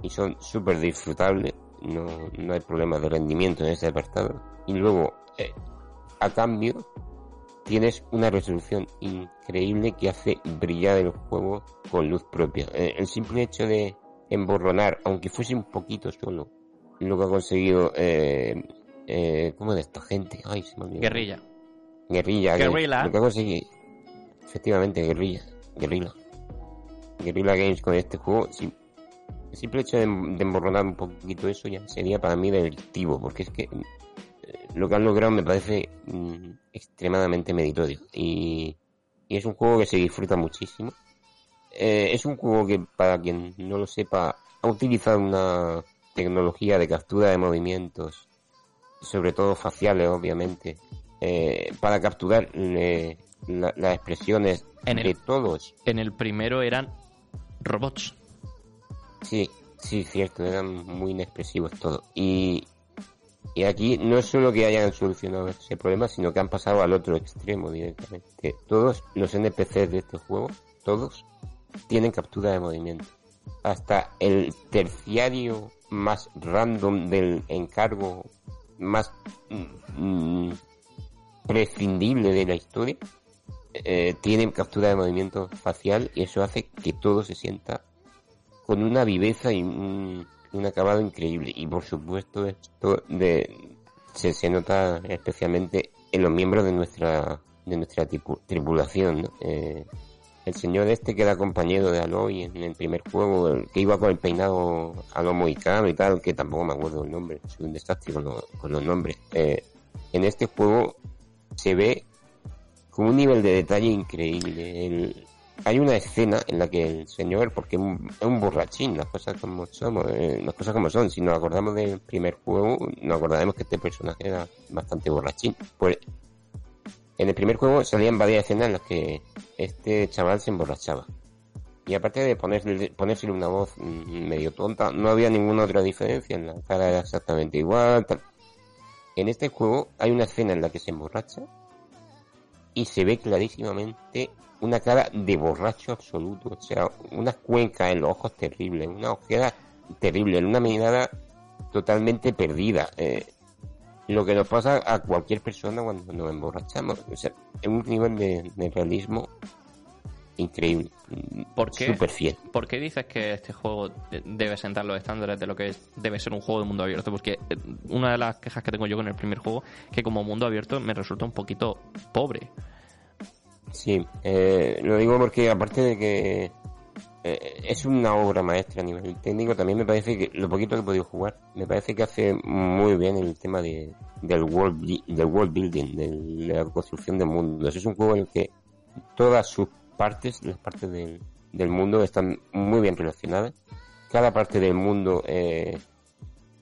son súper disfrutables, no, no hay problemas de rendimiento en ese apartado. Y luego, eh, a cambio, tienes una resolución increíble que hace brillar el juego con luz propia. El simple hecho de emborronar, aunque fuese un poquito solo, lo que ha conseguido, eh, eh, ¿cómo de esta gente? Ay, se me Guerrilla. Guerrilla. Guerrilla. Lo que ha conseguido, efectivamente, guerrilla. Guerrilla. Guerrilla Games con este juego, el simple hecho de, emborronar un poquito eso ya sería para mí delictivo, porque es que eh, lo que han logrado me parece mm, extremadamente meritorio. Y, es un juego que se disfruta muchísimo. Eh, es un juego que, para quien no lo sepa, ha utilizado una tecnología de captura de movimientos, sobre todo faciales, obviamente, eh, para capturar las expresiones de todos. En el primero eran robots. Sí, sí, cierto, eran muy inexpresivos todos. Y, y aquí no es solo que hayan solucionado ese problema, sino que han pasado al otro extremo directamente. Todos los NPCs de este juego, todos, tienen captura de movimiento. Hasta el terciario más random del encargo más mm, prescindible de la historia eh, tienen captura de movimiento facial y eso hace que todo se sienta con una viveza y un, acabado increíble. Y por supuesto esto de, se, nota especialmente en los miembros de nuestra de nuestra tripulación. Eh, el señor este que era compañero de Aloy en el primer juego, el que iba con el peinado a lo mohicano y tal, que tampoco me acuerdo el nombre, soy un desastre con, los nombres. Eh, en este juego se ve con un nivel de detalle increíble. Hay una escena en la que el señor, porque es un, borrachín, las cosas como somos, eh, las cosas como son, si nos acordamos del primer juego, nos acordaremos que este personaje era bastante borrachín. Pues en el primer juego salían varias escenas en las que este chaval se emborrachaba. Y aparte de ponerle, ponérsele una voz medio tonta, no había ninguna otra diferencia, en la cara era exactamente igual. En este juego hay una escena en la que se emborracha y se ve clarísimamente una cara de borracho absoluto, o sea, una cuenca en los ojos terrible, una ojera terrible, una mirada totalmente perdida. Eh, lo que nos pasa a cualquier persona cuando nos emborrachamos, o sea, es un nivel de, realismo increíble. ¿Por qué, Super fiel. ¿Por qué dices que este juego debe sentar los estándares de lo que debe ser un juego de mundo abierto? Porque eh, una de las quejas que tengo yo con el primer juego, que como mundo abierto me resulta un poquito pobre. Sí, eh, lo digo porque aparte de que eh, es una obra maestra a nivel técnico, también me parece que lo poquito que he podido jugar, me parece que hace muy bien el tema de, del, world, del world building, de la construcción de mundos. Es un juego en el que todas sus partes, las partes del, del mundo, están muy bien relacionadas. Cada parte del mundo eh,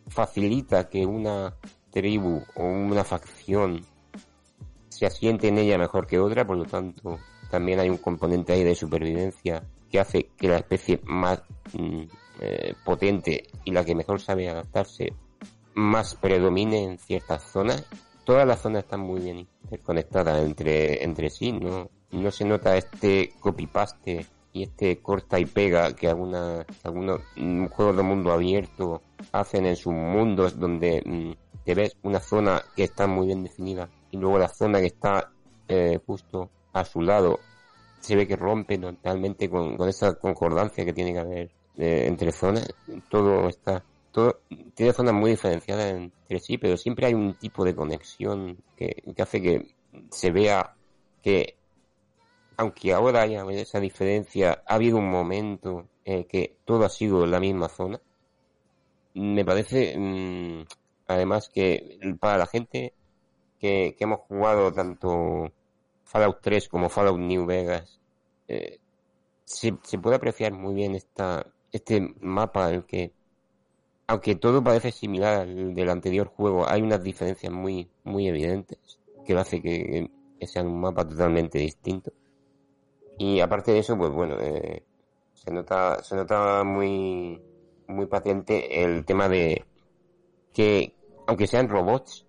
facilita que una tribu o una facción se asiente en ella mejor que otra, por lo tanto también hay un componente ahí de supervivencia que hace que la especie más mm, eh, potente y la que mejor sabe adaptarse más predomine en ciertas zonas. Todas las zonas están muy bien interconectadas entre, entre sí, no, no se nota este copy-paste y este corta y pega que alguna, algunos mm, juegos de mundo abierto hacen en sus mundos donde mm, te ves una zona que está muy bien definida y luego la zona que está eh, justo a su lado se ve que rompe totalmente con, esa concordancia que tiene que haber eh, entre zonas. Todo está, todo tiene zonas muy diferenciadas entre sí, pero siempre hay un tipo de conexión que, que hace que se vea que aunque ahora haya esa diferencia, ha habido un momento en que todo ha sido la misma zona. Me parece, mm, además, que para la gente que, hemos jugado tanto Fallout 3 como Fallout New Vegas, eh, se, puede apreciar muy bien esta, este mapa en el que, aunque todo parece similar al del anterior juego, hay unas diferencias muy, muy evidentes que hace que, que sea un mapa totalmente distinto. Y aparte de eso, pues bueno, eh, se nota, se nota muy, muy patente el tema de que, aunque sean robots,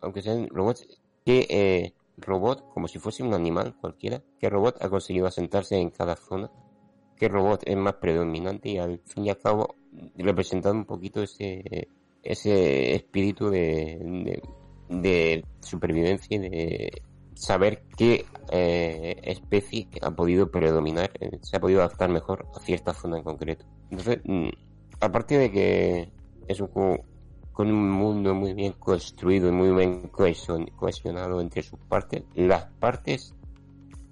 aunque sean robots, que eh, robot, como si fuese un animal cualquiera, qué robot ha conseguido asentarse en cada zona, qué robot es más predominante y al fin y al cabo representando un poquito ese, ese espíritu de, de, supervivencia y de saber qué eh, especie ha podido predominar, eh, se ha podido adaptar mejor a cierta zona en concreto. Entonces, mm, aparte de que es un juego con un mundo muy bien construido y muy bien cohesionado entre sus partes, las partes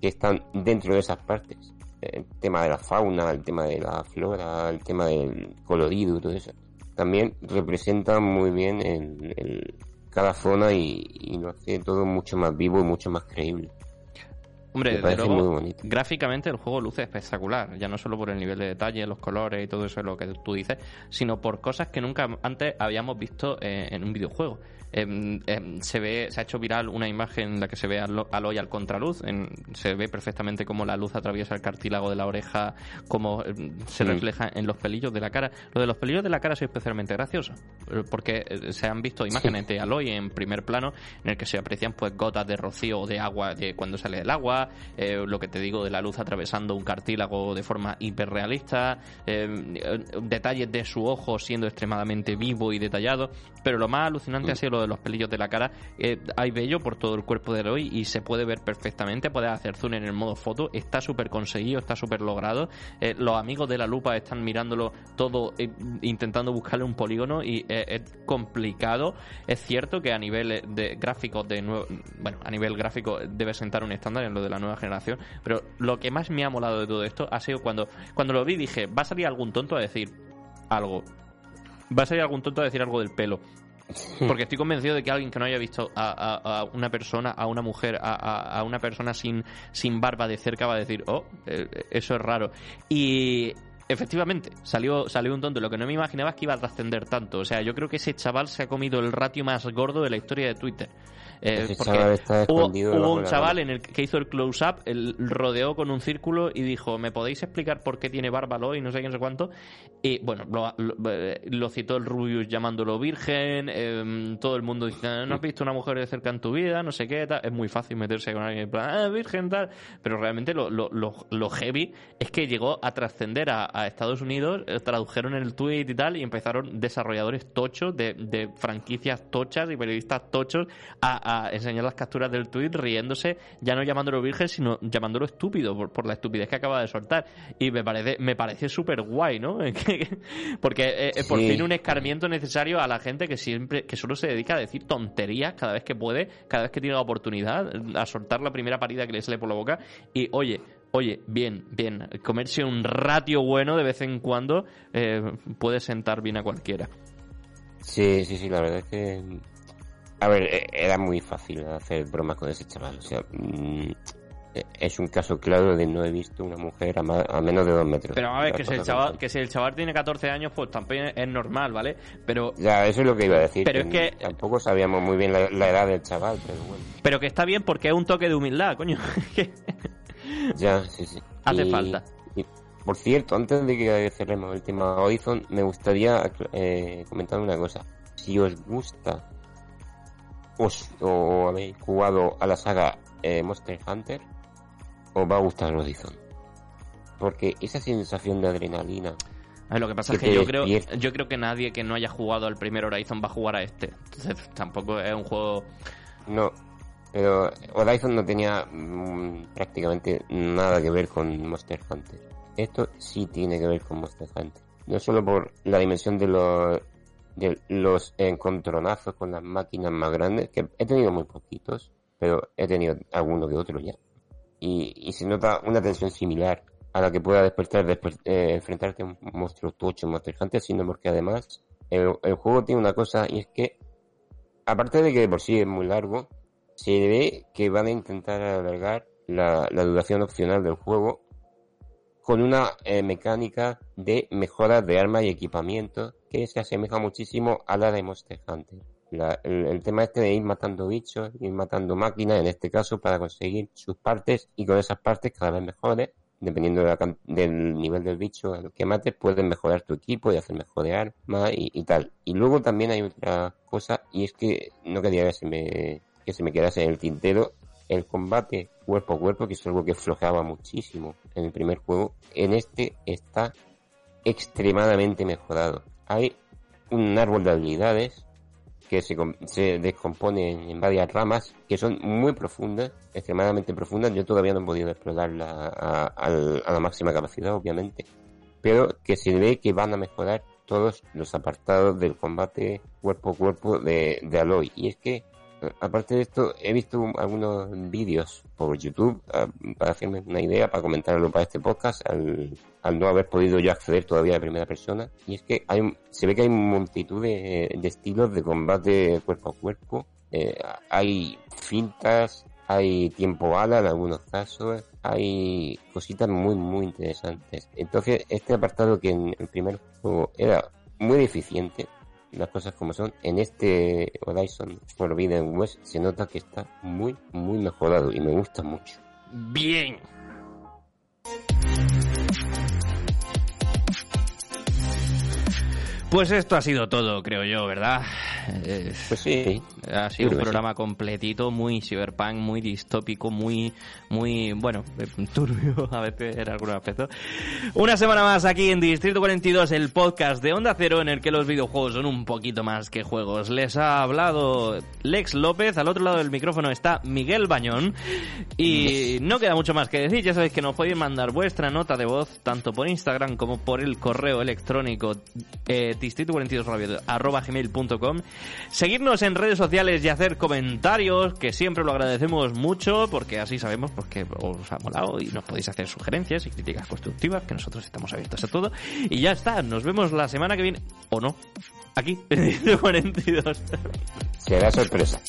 que están dentro de esas partes, el tema de la fauna, el tema de la flora, el tema del colorido y todo eso, también representan muy bien el cada zona y, lo hace todo mucho más vivo y mucho más creíble. Hombre, desde luego, gráficamente el juego luce espectacular, ya no solo por el nivel de detalle, los colores y todo eso lo que tú dices, sino por cosas que nunca antes habíamos visto eh, en un videojuego. Em, em, se ve, se ha hecho viral una imagen en la que se ve a Aloy al contraluz, se ve perfectamente cómo la luz atraviesa el cartílago de la oreja, cómo em, se refleja en los pelillos de la cara. Lo de los pelillos de la cara es especialmente gracioso, eh, porque eh, se han visto imágenes de Aloy en primer plano en el que se aprecian pues gotas de rocío o de agua de cuando sale del agua, eh, lo que te digo de la luz atravesando un cartílago de forma hiperrealista, detalles de su ojo siendo extremadamente vivo y detallado, pero lo más alucinante ha sido lo los pelillos de la cara. Eh, hay vello por todo el cuerpo de Eloy y se puede ver perfectamente. Puedes hacer zoom en el modo foto. Está súper conseguido, está súper logrado. Eh, los amigos de la lupa están mirándolo todo, eh, intentando buscarle un polígono y es complicado. Es cierto que a nivel de gráficos de nuevo, bueno, a nivel gráfico debe sentar un estándar en lo de la nueva generación. Pero lo que más me ha molado de todo esto ha sido cuando, cuando lo vi dije, va a salir algún tonto a decir algo. Va a salir algún tonto a decir algo del pelo. Porque estoy convencido de que alguien que no haya visto a, una persona, a una mujer, a, una persona sin, sin barba de cerca va a decir, oh, eh, eso es raro. Y efectivamente, salió, salió un tonto. Lo que no me imaginaba es que iba a trascender tanto. O sea, yo creo que ese chaval se ha comido el ratio más gordo de la historia de Twitter. Eh, hubo, un chaval en el que hizo el close-up, rodeó con un círculo y dijo, ¿me podéis explicar por qué tiene bárbalo y no sé qué, no sé cuánto? Y bueno, lo, eh, citó el Rubius llamándolo virgen, em, todo el mundo dice, ¿no has visto una mujer de cerca en tu vida? No sé qué, es muy fácil meterse con alguien, ah, virgen, tal. Pero realmente lo, lo, heavy es que llegó a trascender a, Estados Unidos, eh, tradujeron el tweet y tal, y empezaron desarrolladores tochos de, de franquicias tochas y periodistas tochos a a enseñar las capturas del tweet riéndose, ya no llamándolo virgen, sino llamándolo estúpido por, la estupidez que acaba de soltar. Y me parece, me parece súper guay, ¿no? Porque eh, eh, por fin un escarmiento necesario a la gente que siempre, que solo se dedica a decir tonterías cada vez que puede, cada vez que tiene la oportunidad, a soltar la primera parida que le sale por la boca. Y oye, oye, bien, bien, comerse un ratio bueno de vez en cuando eh, puede sentar bien a cualquiera. Sí, sí, sí, la verdad es que a ver, e-, era muy fácil hacer bromas con ese chaval. O sea, mm, e-, es un caso claro de no he visto una mujer a, menos de dos metros. Pero a ver, que si, el chaval, que si el chaval tiene 14 años, pues también es normal, ¿vale? Pero... Ya, eso es lo que iba a decir. Pero es que... Tampoco sabíamos muy bien la, edad del chaval, pero bueno. Pero que está bien porque es un toque de humildad, coño. ya, sí, sí. Hace falta. por cierto, antes de que cerremos el tema Horizon, me gustaría eh, comentar una cosa. Si os gusta os, o habéis jugado a la saga eh, Monster Hunter, os va a gustar Horizon. porque esa sensación de adrenalina lo que pasa es que yo creo, yo creo que nadie que no haya jugado al primer Horizon va a jugar a este. Entonces tampoco es un juego... No, pero Horizon no tenía mm, prácticamente nada que ver con Monster Hunter. Esto sí tiene que ver con Monster Hunter. No solo por la dimensión de los, de los encontronazos con las máquinas más grandes, que he tenido muy poquitos, pero he tenido alguno que otro ya. Y, y se nota una tensión similar a la que pueda despertar eh, enfrentarte a un monstruo tocho, Monster Hunter, sino porque además el, juego tiene una cosa y es que, aparte de que por sí es muy largo, se ve que van a intentar alargar la, duración opcional del juego con una eh, mecánica de mejora de armas y equipamiento que se asemeja muchísimo a la de Monster Hunter. el, el, tema este de ir matando bichos, ir matando máquinas, en este caso, para conseguir sus partes y con esas partes cada vez mejores dependiendo del nivel del bicho que mates, puedes mejorar tu equipo y hacer mejor de arma y, tal. Y luego también hay otra cosa, y es que no quería que se me, que se me quedase en el tintero, el combate cuerpo a cuerpo, que es algo que flojeaba muchísimo en el primer juego, en este está extremadamente mejorado. Hay un árbol de habilidades que se, se descompone en varias ramas que son muy profundas, extremadamente profundas. Yo todavía no he podido explorarla a, la máxima capacidad, obviamente, pero que se ve que van a mejorar todos los apartados del combate cuerpo a cuerpo de, de Aloy. Y es que aparte de esto, he visto algunos vídeos por YouTube ah, para hacerme una idea, para comentarlo para este podcast, al, no haber podido yo acceder todavía a primera persona. Y es que hay se ve que hay multitud de, estilos de combate cuerpo a cuerpo. Eh, hay fintas, hay tiempo bala en algunos casos, hay cositas muy, muy interesantes. Entonces, este apartado que en el primer juego era muy deficiente, las cosas como son, en este Horizon Forbidden West se nota que está muy, muy mejorado y me gusta mucho. Bien. Pues esto ha sido todo, creo yo, ¿verdad? Pues sí. Ha sido un programa completito, muy cyberpunk, muy distópico, muy, muy, bueno, turbio a veces en algún aspecto. Una semana más aquí en Distrito 42, el podcast de Onda Cero en el que los videojuegos son un poquito más que juegos. Les ha hablado Lex López, al otro lado del micrófono está Miguel Bañón y no queda mucho más que decir, ya sabéis que nos podéis mandar vuestra nota de voz tanto por Instagram como por el correo electrónico eh, distrito42 arroba gmail.com seguirnos en redes sociales y hacer comentarios, que siempre lo agradecemos mucho, porque así sabemos porque os ha molado y nos podéis hacer sugerencias y críticas constructivas, que nosotros estamos abiertos a todo. Y ya está, nos vemos la semana que viene, o no, aquí, en 42. Será sorpresa.